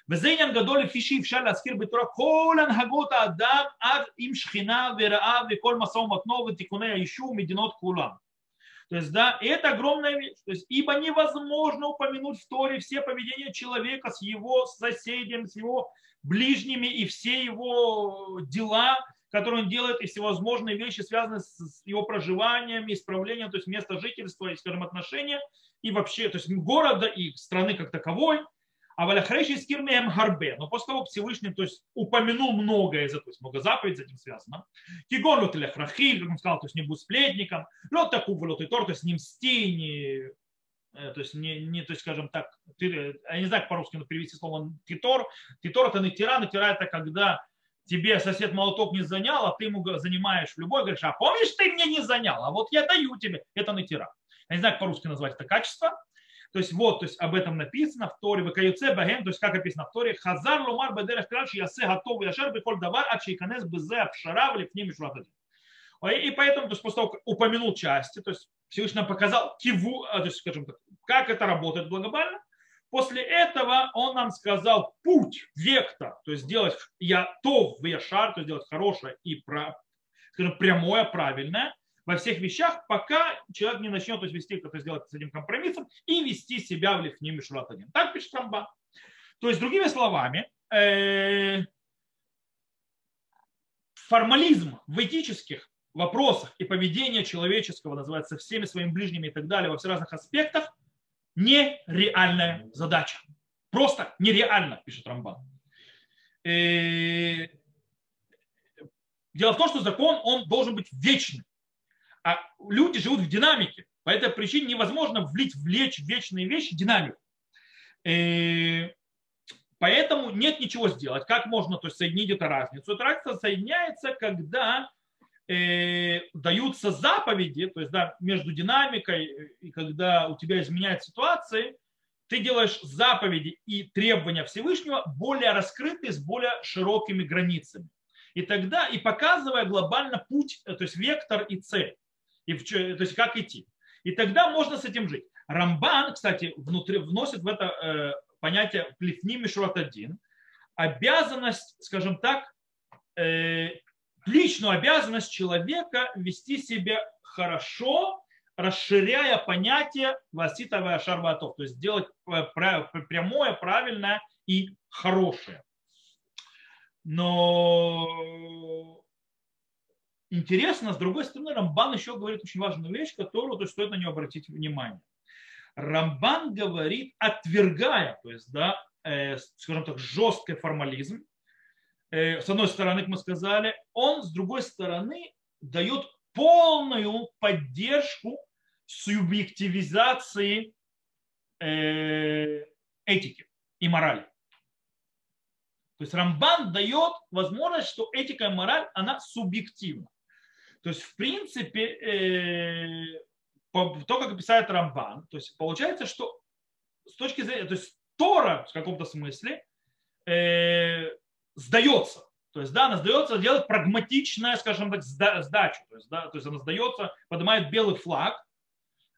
Везеньян гадоли фиши вшаль аскир битура колан хагота адам ад им шхина вераа виколь масом матнова тикуне ищу мединот кулам. То есть, да, это огромная вещь. То есть, ибо невозможно упомянуть в Торе все поведения человека с его соседями, с его ближними и все его дела, которые он делает, и всевозможные вещи, связанные с его проживанием, исправлением, то есть место жительства, и, скажем, отношения, и вообще, то есть города и страны как таковой, а валяхрейши из кирмеем гарбе. Но после того Всевышний то есть, упомянул многое из этого, то есть много заповедей с этим связано. Кигон лот как он сказал, то есть не будь сплетником. Лот таку лот и тор, то есть не мсти, не то есть, не, не, то есть, скажем так, ты, я не знаю, как по-русски перевести слово титор. Титор это натира, натира это когда тебе сосед молоток не занял, а ты ему занимаешь в любой, говоришь, а помнишь, ты мне не занял, а вот я даю тебе, это натира. Я не знаю, как по-русски назвать это качество. То есть вот, то есть об этом написано в Торе, Вакаюце Багем, то есть как написано в Торе, Хазар Лумар Бедерах Краш, Ясе Готов Яшер Беколь Давар, Ачейканес Безе Апшара, Влепним Шуатадин. И поэтому, то есть после того, как упомянул части, то есть Всевышний нам показал киву, а, то есть, скажем так, как это работает глобально, После этого он нам сказал путь, вектор, то есть сделать я то в яшар, то есть делать хорошее и скажем, прямое, правильное во всех вещах, пока человек не начнет то есть, вести, то есть сделать с этим компромиссом и вести себя в лифним мишрат один. Так пишет Рамба. То есть, другими словами, э, формализм в этических вопросах и поведение человеческого называется всеми своими ближними и так далее во всех разных аспектах нереальная задача. Просто нереально, пишет Рамбан. Э, дело в том, что закон, он должен быть вечным. А люди живут в динамике. По этой причине невозможно влить, влечь в вечные вещи динамику. Э, поэтому нет ничего сделать. Как можно то есть, соединить эту разницу? Эта разница соединяется, когда э, даются заповеди, то есть да, между динамикой и когда у тебя изменяет ситуации, ты делаешь заповеди и требования Всевышнего более раскрытые, с более широкими границами. И тогда, и показывая глобально путь, э, то есть вектор и цель, и в, то есть как идти. И тогда можно с этим жить. Рамбан, кстати, внутри, вносит в это э, понятие плифни мишрот один, обязанность, скажем так, э, личную обязанность человека вести себя хорошо, расширяя понятие васитовая шарватов, то есть делать э, прямое, правильное и хорошее. Но интересно, с другой стороны, Рамбан еще говорит очень важную вещь, которую то есть, стоит на нее обратить внимание. Рамбан говорит, отвергая, то есть, да, э, скажем так, жесткий формализм, Э, с одной стороны, как мы сказали, он с другой стороны дает полную поддержку субъективизации э, этики и морали. То есть Рамбан дает возможность, что этика и мораль, она субъективна. То есть, в принципе, э, то, как описывает Рамбан, то есть получается, что с точки зрения, то есть Тора в каком-то смысле сдается. То есть, да, она сдается делать прагматичная, скажем так, сдачу. То есть, да, то есть она сдается, поднимает белый флаг,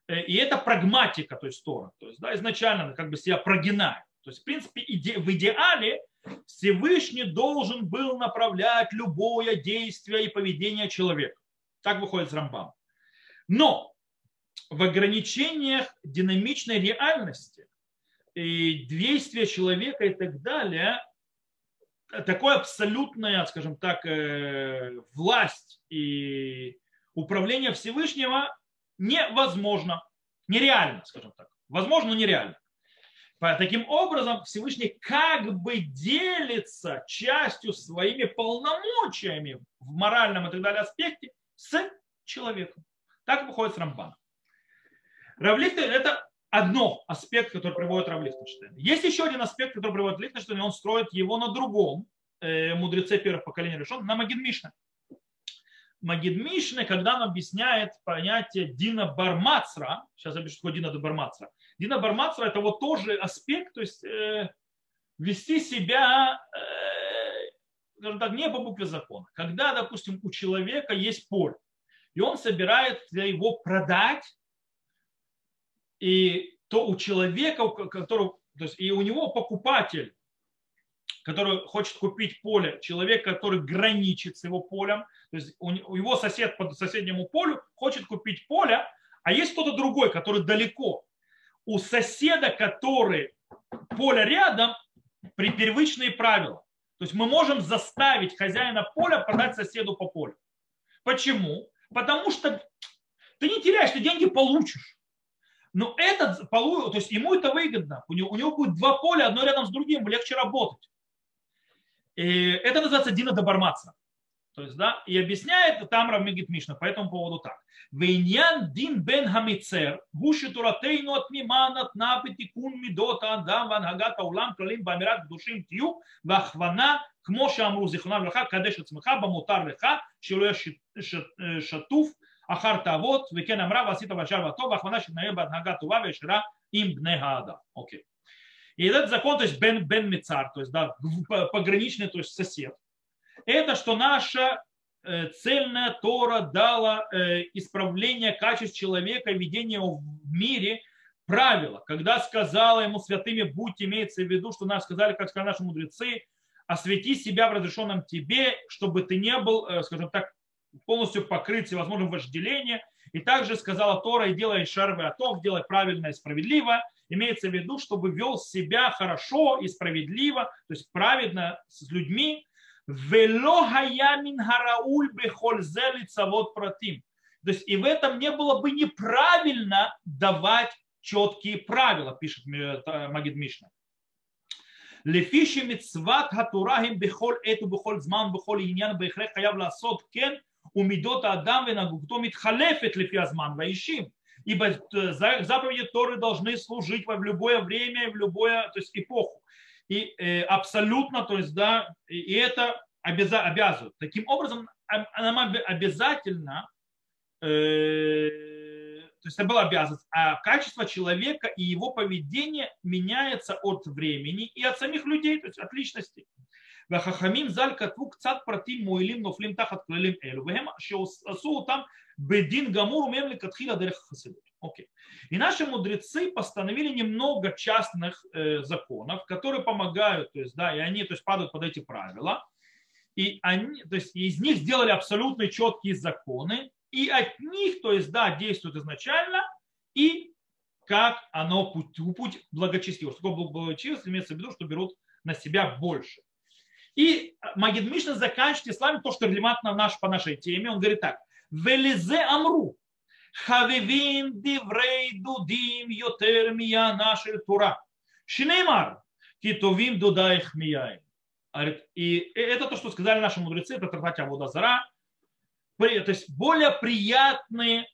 э, и это прагматика, то есть Тора. То есть, да, изначально она как бы себя прогинает. То есть, в принципе, иде, в идеале Всевышний должен был направлять любое действие и поведение человека. Так выходит с Рамбам. Но в ограничениях динамичной реальности и действия человека и так далее, такое абсолютная, скажем так, э, власть и управление Всевышнего невозможно, нереально, скажем так. Возможно, но нереально. Таким образом, Всевышний как бы делится частью своими полномочиями в моральном и так далее аспекте с человеком. Так выходит с Рамбана. Равлихтер – это одно аспект, который приводит Рав Лихтенштейн. Есть еще один аспект, который приводит Лихтенштейн, и он строит его на другом э, мудреце первых поколений решен, на Магид Мишне. Магид Мишне, когда он объясняет понятие Дина Бармацра, сейчас пишу, что Дина Бармацра. Дина Бармацра это вот тоже аспект, то есть э, вести себя, э, скажем так, не по букве закона. Когда, допустим, у человека есть поле, и он собирает для его продать и то у человека, который, то есть и у него покупатель, который хочет купить поле, человек, который граничит с его полем, то есть у его сосед по соседнему полю хочет купить поле, а есть кто-то другой, который далеко. У соседа, который поле рядом, при привычные правила. То есть мы можем заставить хозяина поля продать соседу по полю. Почему? Потому что ты не теряешь, ты деньги получишь. Но этот, то есть ему это выгодно. У него, у него будет два поля, одно рядом с другим, легче работать. И это называется Дина Добармаца. То есть, да, и объясняет там Равмигит Мишна по этому поводу так. Вейнян дин бен хамицер, гуши туратейну от миманат на бетикун мидота адам вангагата улам клалим бамират душим тию вахвана כמו שאמרו זיכרונם לברכה, קדש עצמך במותר לך, שלא יהיה שטוף אחר תאוות, וכן אמרה ועשית בשער וטוב, והכוונה שתנהל בהנהגה טובה וישרה עם בני האדם. Окей. И этот закон, то есть бен, бен мицар, то есть да, пограничный, то есть сосед, это что наша цельная Тора дала исправление качеств человека, ведение в мире, правила. Когда сказала ему святыми будь, имеется в виду, что нас сказали, как сказали наши мудрецы, освети себя в разрешенном тебе, чтобы ты не был, скажем так, полностью покрыть всевозможным вожделением. И также сказала Тора, и делай шарвы атов, делай правильно и справедливо. Имеется в виду, чтобы вел себя хорошо и справедливо, то есть праведно с людьми. Вело хаямин харауль бехользе лицавод протим. То есть и в этом не было бы неправильно давать четкие правила, пишет э, Магид Мишна. Лефиши мецват хатурагим бехоль эту бехоль зман бехоль иньян бехрех хаяв ласот кен умидот адам венагугто митхалефет лефи азман ваишим. Ибо э, заповеди Торы должны служить в любое время и в любое, то есть эпоху. И э, абсолютно, то есть, да, и это обяза, обязывает. Таким образом, нам обязательно, э, то есть это было обязанность, а качество человека и его поведение меняется от времени и от самих людей, то есть от личности. והחכמים ז"ל כתבו קצת פרטים מועילים נופלים תחת כללים אלו, והם שעשו אותם בדין גמור ומהם לכתחילה דרך החסידות. Окей. И наши мудрецы постановили немного частных э, законов, которые помогают, то есть, да, и они то есть, падают под эти правила. И они, то есть, из них сделали абсолютно четкие законы, и от них, то есть, да, действуют изначально, и как оно путь, путь благочестивости. Что такое благочестивость имеется в виду, что берут на себя больше. И Магид Мишна заканчивает ислам то, что релевантно наш, по нашей теме. Он говорит так. Велизе амру. Хавивин диврей дудим йотер мия нашель тура. Шинеймар. Китовим дудаих мияй. И это то, что сказали наши мудрецы, это Трататя Абудазара. То есть более приятные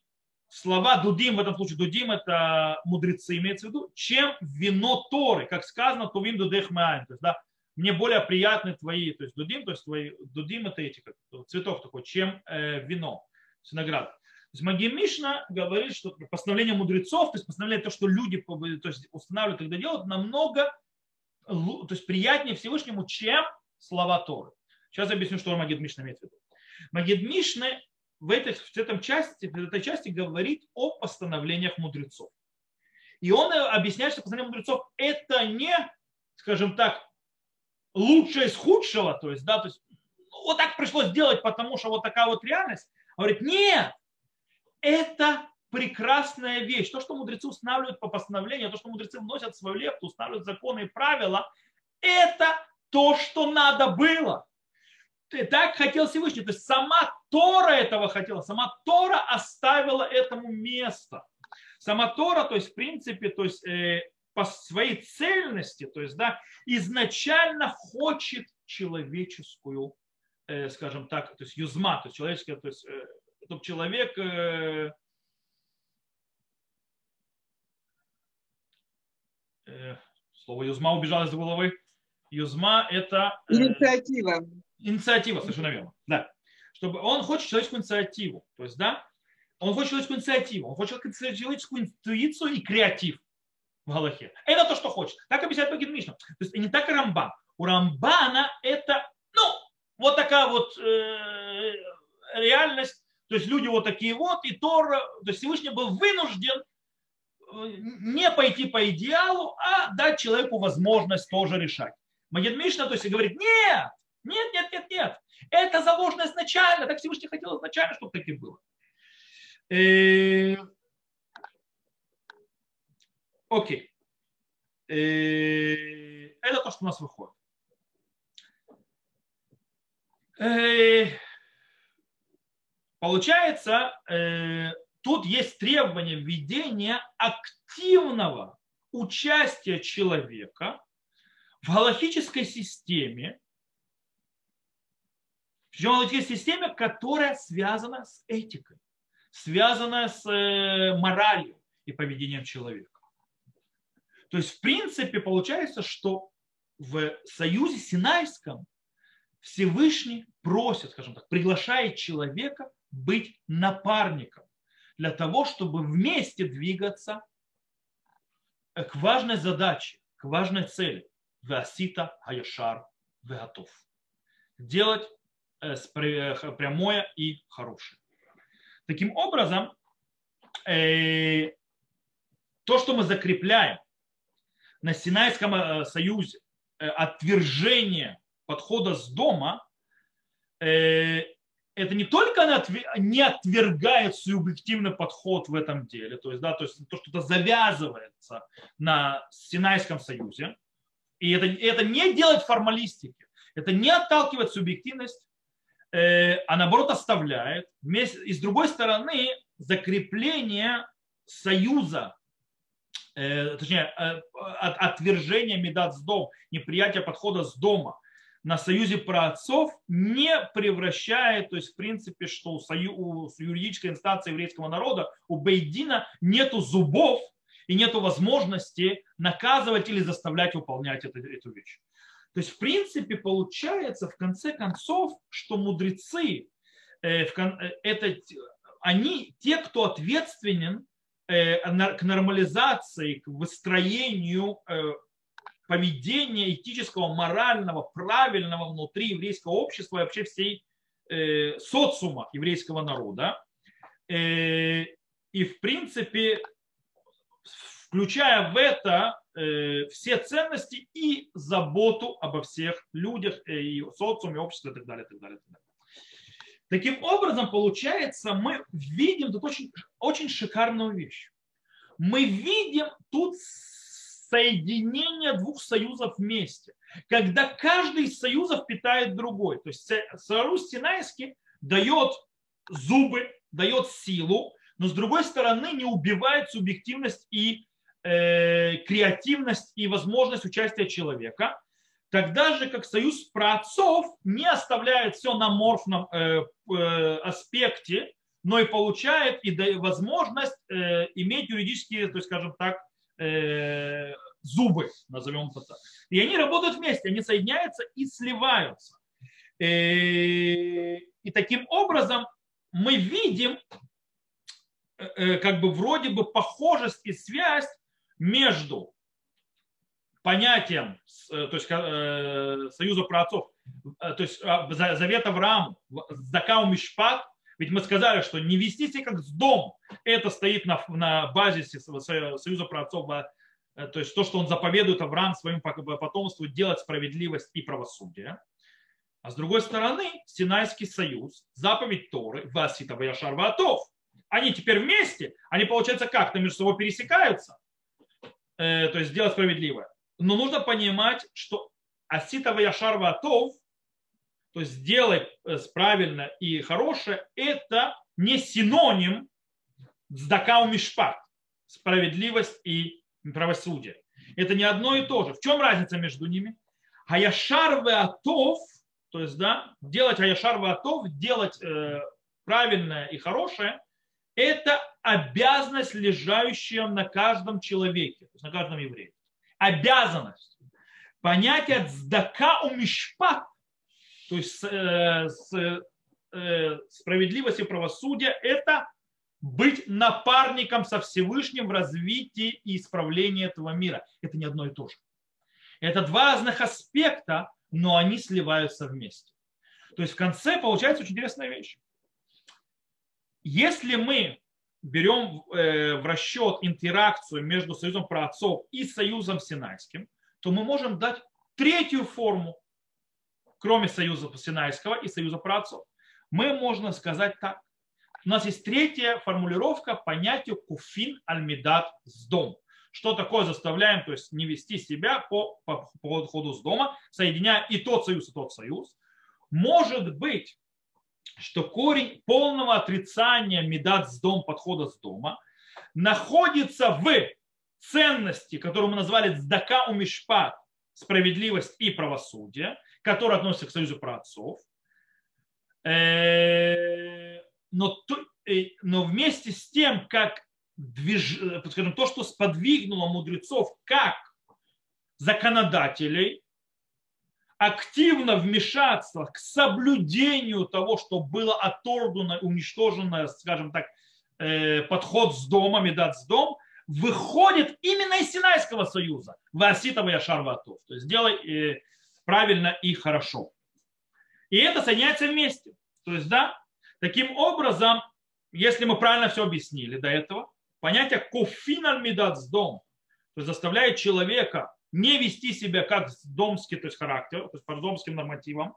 слова Дудим, в этом случае Дудим это мудрецы имеется в виду, чем вино Торы, как сказано, Тувим Дудех Мяйн. То есть, да, мне более приятны твои, то есть дудим, то есть твои, дудим это эти, как, цветов такой, чем э, вино. То есть Магия Мишна говорит, что постановление мудрецов, то есть постановление то, что люди то есть, устанавливают, когда делают, намного то есть приятнее Всевышнему, чем слова Торы. Сейчас объясню, что Магид Мишна имеет в виду. Магид Мишна в, этой, в, этом части, в этой части говорит о постановлениях мудрецов. И он объясняет, что постановление мудрецов это не, скажем так, лучшее из худшего, то есть, да, то есть ну, вот так пришлось сделать, потому что вот такая вот реальность. Он говорит, нет, это прекрасная вещь. То, что мудрецы устанавливают по постановлению, то, что мудрецы вносят в свою лепту, устанавливают законы и правила, это то, что надо было. И так хотел Всевышний. То есть сама Тора этого хотела, сама Тора оставила этому место. Сама Тора, то есть в принципе, то есть э, по своей цельности, то есть, да, изначально хочет человеческую, э, скажем так, то есть юзма, то есть человеческое, то есть, э, чтобы человек э, э, слово юзма убежало из головы. Юзма это... Э, инициатива. Инициатива, совершенно верно. Да. Чтобы он хочет человеческую инициативу. То есть, да, он хочет человеческую инициативу, он хочет человеческую интуицию и креатив в Галахе. Это то, что хочет. Так объясняет Багид Мишна. То есть не так и Рамбан. У Рамбана это, ну, вот такая вот э, реальность. То есть люди вот такие вот, и Тора, то есть Всевышний был вынужден э, не пойти по идеалу, а дать человеку возможность тоже решать. Магид Мишна, то есть говорит, нет, нет, нет, нет, нет. Это заложено изначально. Так Всевышний хотел изначально, чтобы так и было. Э, Окей. Э, это то, что у нас выходит. Э, получается, э, тут есть требование введения активного участия человека в галактической системе, причем галактической системе, которая связана с этикой, связана с э, моралью и поведением человека. То есть, в принципе, получается, что в союзе Синайском Всевышний просит, скажем так, приглашает человека быть напарником для того, чтобы вместе двигаться к важной задаче, к важной цели. Васита Хаяшар Вегатов. Делать э, э, прямое и хорошее. Таким образом, э, то, что мы закрепляем на Синайском союзе, отвержение подхода с дома, это не только не отвергает субъективный подход в этом деле, то есть, да, то есть то, что это завязывается на Синайском союзе, и это, это не делает формалистики, это не отталкивает субъективность, э, а наоборот оставляет. И с другой стороны, закрепление союза, э, точнее, э, от, отвержение медат с дом, неприятие подхода с дома на союзе праотцов не превращает, то есть в принципе, что у, сою, у юридической инстанции еврейского народа, у Бейдина нету зубов и нету возможности наказывать или заставлять выполнять эту, эту вещь. То есть в принципе получается в конце концов, что мудрецы, э, в, э, это, они те, кто ответственен э, к нормализации, к выстроению э, поведения этического, морального, правильного внутри еврейского общества и вообще всей э, социума еврейского народа. Э, и в принципе, включая в это э, все ценности и заботу обо всех людях, э, и социуме, обществе и так далее, и так далее, и так далее. Таким образом, получается, мы видим тут очень, очень шикарную вещь. Мы видим тут соединение двух союзов вместе, когда каждый из союзов питает другой. То есть Союз Синайский дает зубы, дает силу, но с другой стороны не убивает субъективность и э, креативность и возможность участия человека. Тогда же, как союз праотцов не оставляет все на морфном э, э, аспекте, но и получает и возможность э, иметь юридические, то есть, скажем так, э, зубы, назовем это так. И они работают вместе, они соединяются и сливаются. Э, и таким образом мы видим э, э, как бы вроде бы похожесть и связь между понятием то есть, союза праотцов, то есть а, завет Аврааму, Закау Мишпат, ведь мы сказали, что не вести себя как с дом. Это стоит на, на базисе союза праотцов, э, то есть то, что он заповедует Авраам своему потомству делать справедливость и правосудие. А с другой стороны, Синайский союз, заповедь Торы, Васита Ваяшар Ватов. Они теперь вместе, они, получается, как-то между собой пересекаются, э, то есть делать справедливое. Но нужно понимать, что Асита Ваяшар Ватов то есть сделай э, правильно и хорошее, это не синоним сдакау мишпат, справедливость и правосудие. Это не одно и то же. В чем разница между ними? Хаяшар атов, то есть, да, делать хаяшар атов, делать э, правильное и хорошее, это обязанность, лежащая на каждом человеке, то есть на каждом еврее. Обязанность. Понятие цдака у мишпат то есть э, с, э, справедливость и правосудие – это быть напарником со Всевышним в развитии и исправлении этого мира. Это не одно и то же. Это два разных аспекта, но они сливаются вместе. То есть в конце получается очень интересная вещь. Если мы берем э, в расчет интеракцию между Союзом праотцов и Союзом Синайским, то мы можем дать третью форму кроме союза Синайского и союза праотцов. Мы можно сказать так. У нас есть третья формулировка понятия куфин альмидат с дом. Что такое заставляем, то есть не вести себя по, по, по ходу с дома, соединяя и тот союз, и тот союз. Может быть, что корень полного отрицания медат с дом, подхода с дома, находится в ценности, которую мы назвали цдака у мишпат, справедливость и правосудие, которые относятся к союзу праотцов. Э, но, э, но вместе с тем, как движ, скажем, то, что сподвигнуло мудрецов как законодателей активно вмешаться к соблюдению того, что было оторвано, уничтожено, скажем так, э, подход с домом и дат с дом, выходит именно из Синайского союза. Васитова Яшар Ватов. То есть делай э, правильно и хорошо. И это соединяется вместе. То есть, да, таким образом, если мы правильно все объяснили до этого, понятие кофинал медат с дом, то есть заставляет человека не вести себя как домский, то есть характер, то есть по домским нормативам,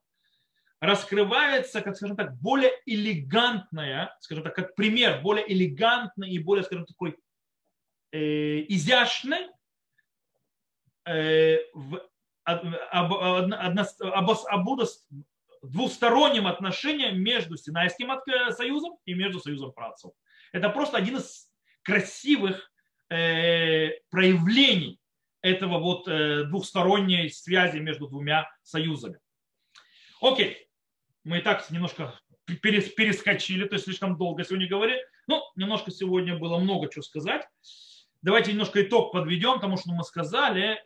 раскрывается, как скажем так, более элегантная, скажем так, как пример, более элегантный и более, скажем, такой э, изящный э, в двустороннем отношении между Синайским союзом и между союзом працев. Это просто один из красивых э, проявлений этого вот э, двухсторонней связи между двумя союзами. Окей, мы и так немножко перескочили, то есть слишком долго сегодня говорили. Ну, немножко сегодня было много чего сказать. Давайте немножко итог подведем тому, что мы сказали.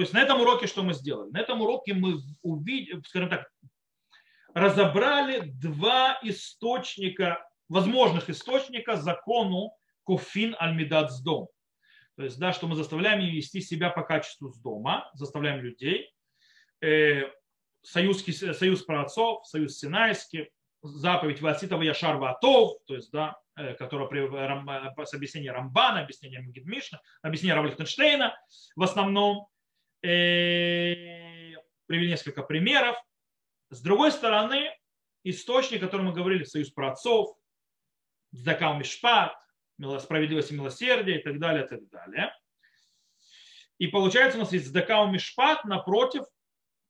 То есть на этом уроке что мы сделали? На этом уроке мы увидели, скажем так, разобрали два источника, возможных источника закону кофин альмидат с дом. То есть, да, что мы заставляем вести себя по качеству с дома, заставляем людей. Э, союз, союз праотцов, союз синайский, заповедь Васитова Яшар Ватов, то есть, да, э, которая при, э, с объяснения Рамбана, объяснения Мишна, объяснение Равлихтенштейна в основном. Привели несколько примеров. С другой стороны, источник, о котором мы говорили, союз праотцов, Закал Мишпат, справедливость и милосердие и так далее, и так далее. И получается у нас есть Дакау Мишпат напротив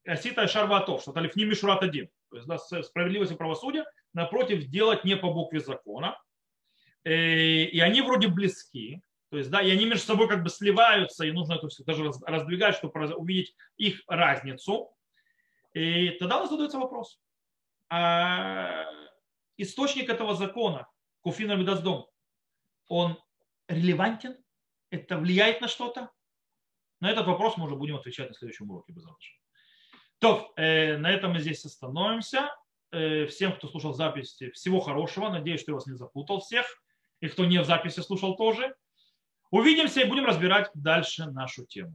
Асита Шарватов, что Талифни Мишурат один. То есть да, справедливость и правосудие напротив делать не по букве закона. Э, и они вроде близки. То есть, да, и они между собой как бы сливаются, и нужно это все даже раздвигать, чтобы увидеть их разницу. И тогда у нас задается вопрос. А источник этого закона, Куфина Медаздом, он релевантен? Это влияет на что-то? На этот вопрос мы уже будем отвечать на следующем уроке. То, э, на этом мы здесь остановимся. Э, всем, кто слушал записи, всего хорошего. Надеюсь, что я вас не запутал всех. И кто не в записи слушал тоже. Увидимся и будем разбирать дальше нашу тему.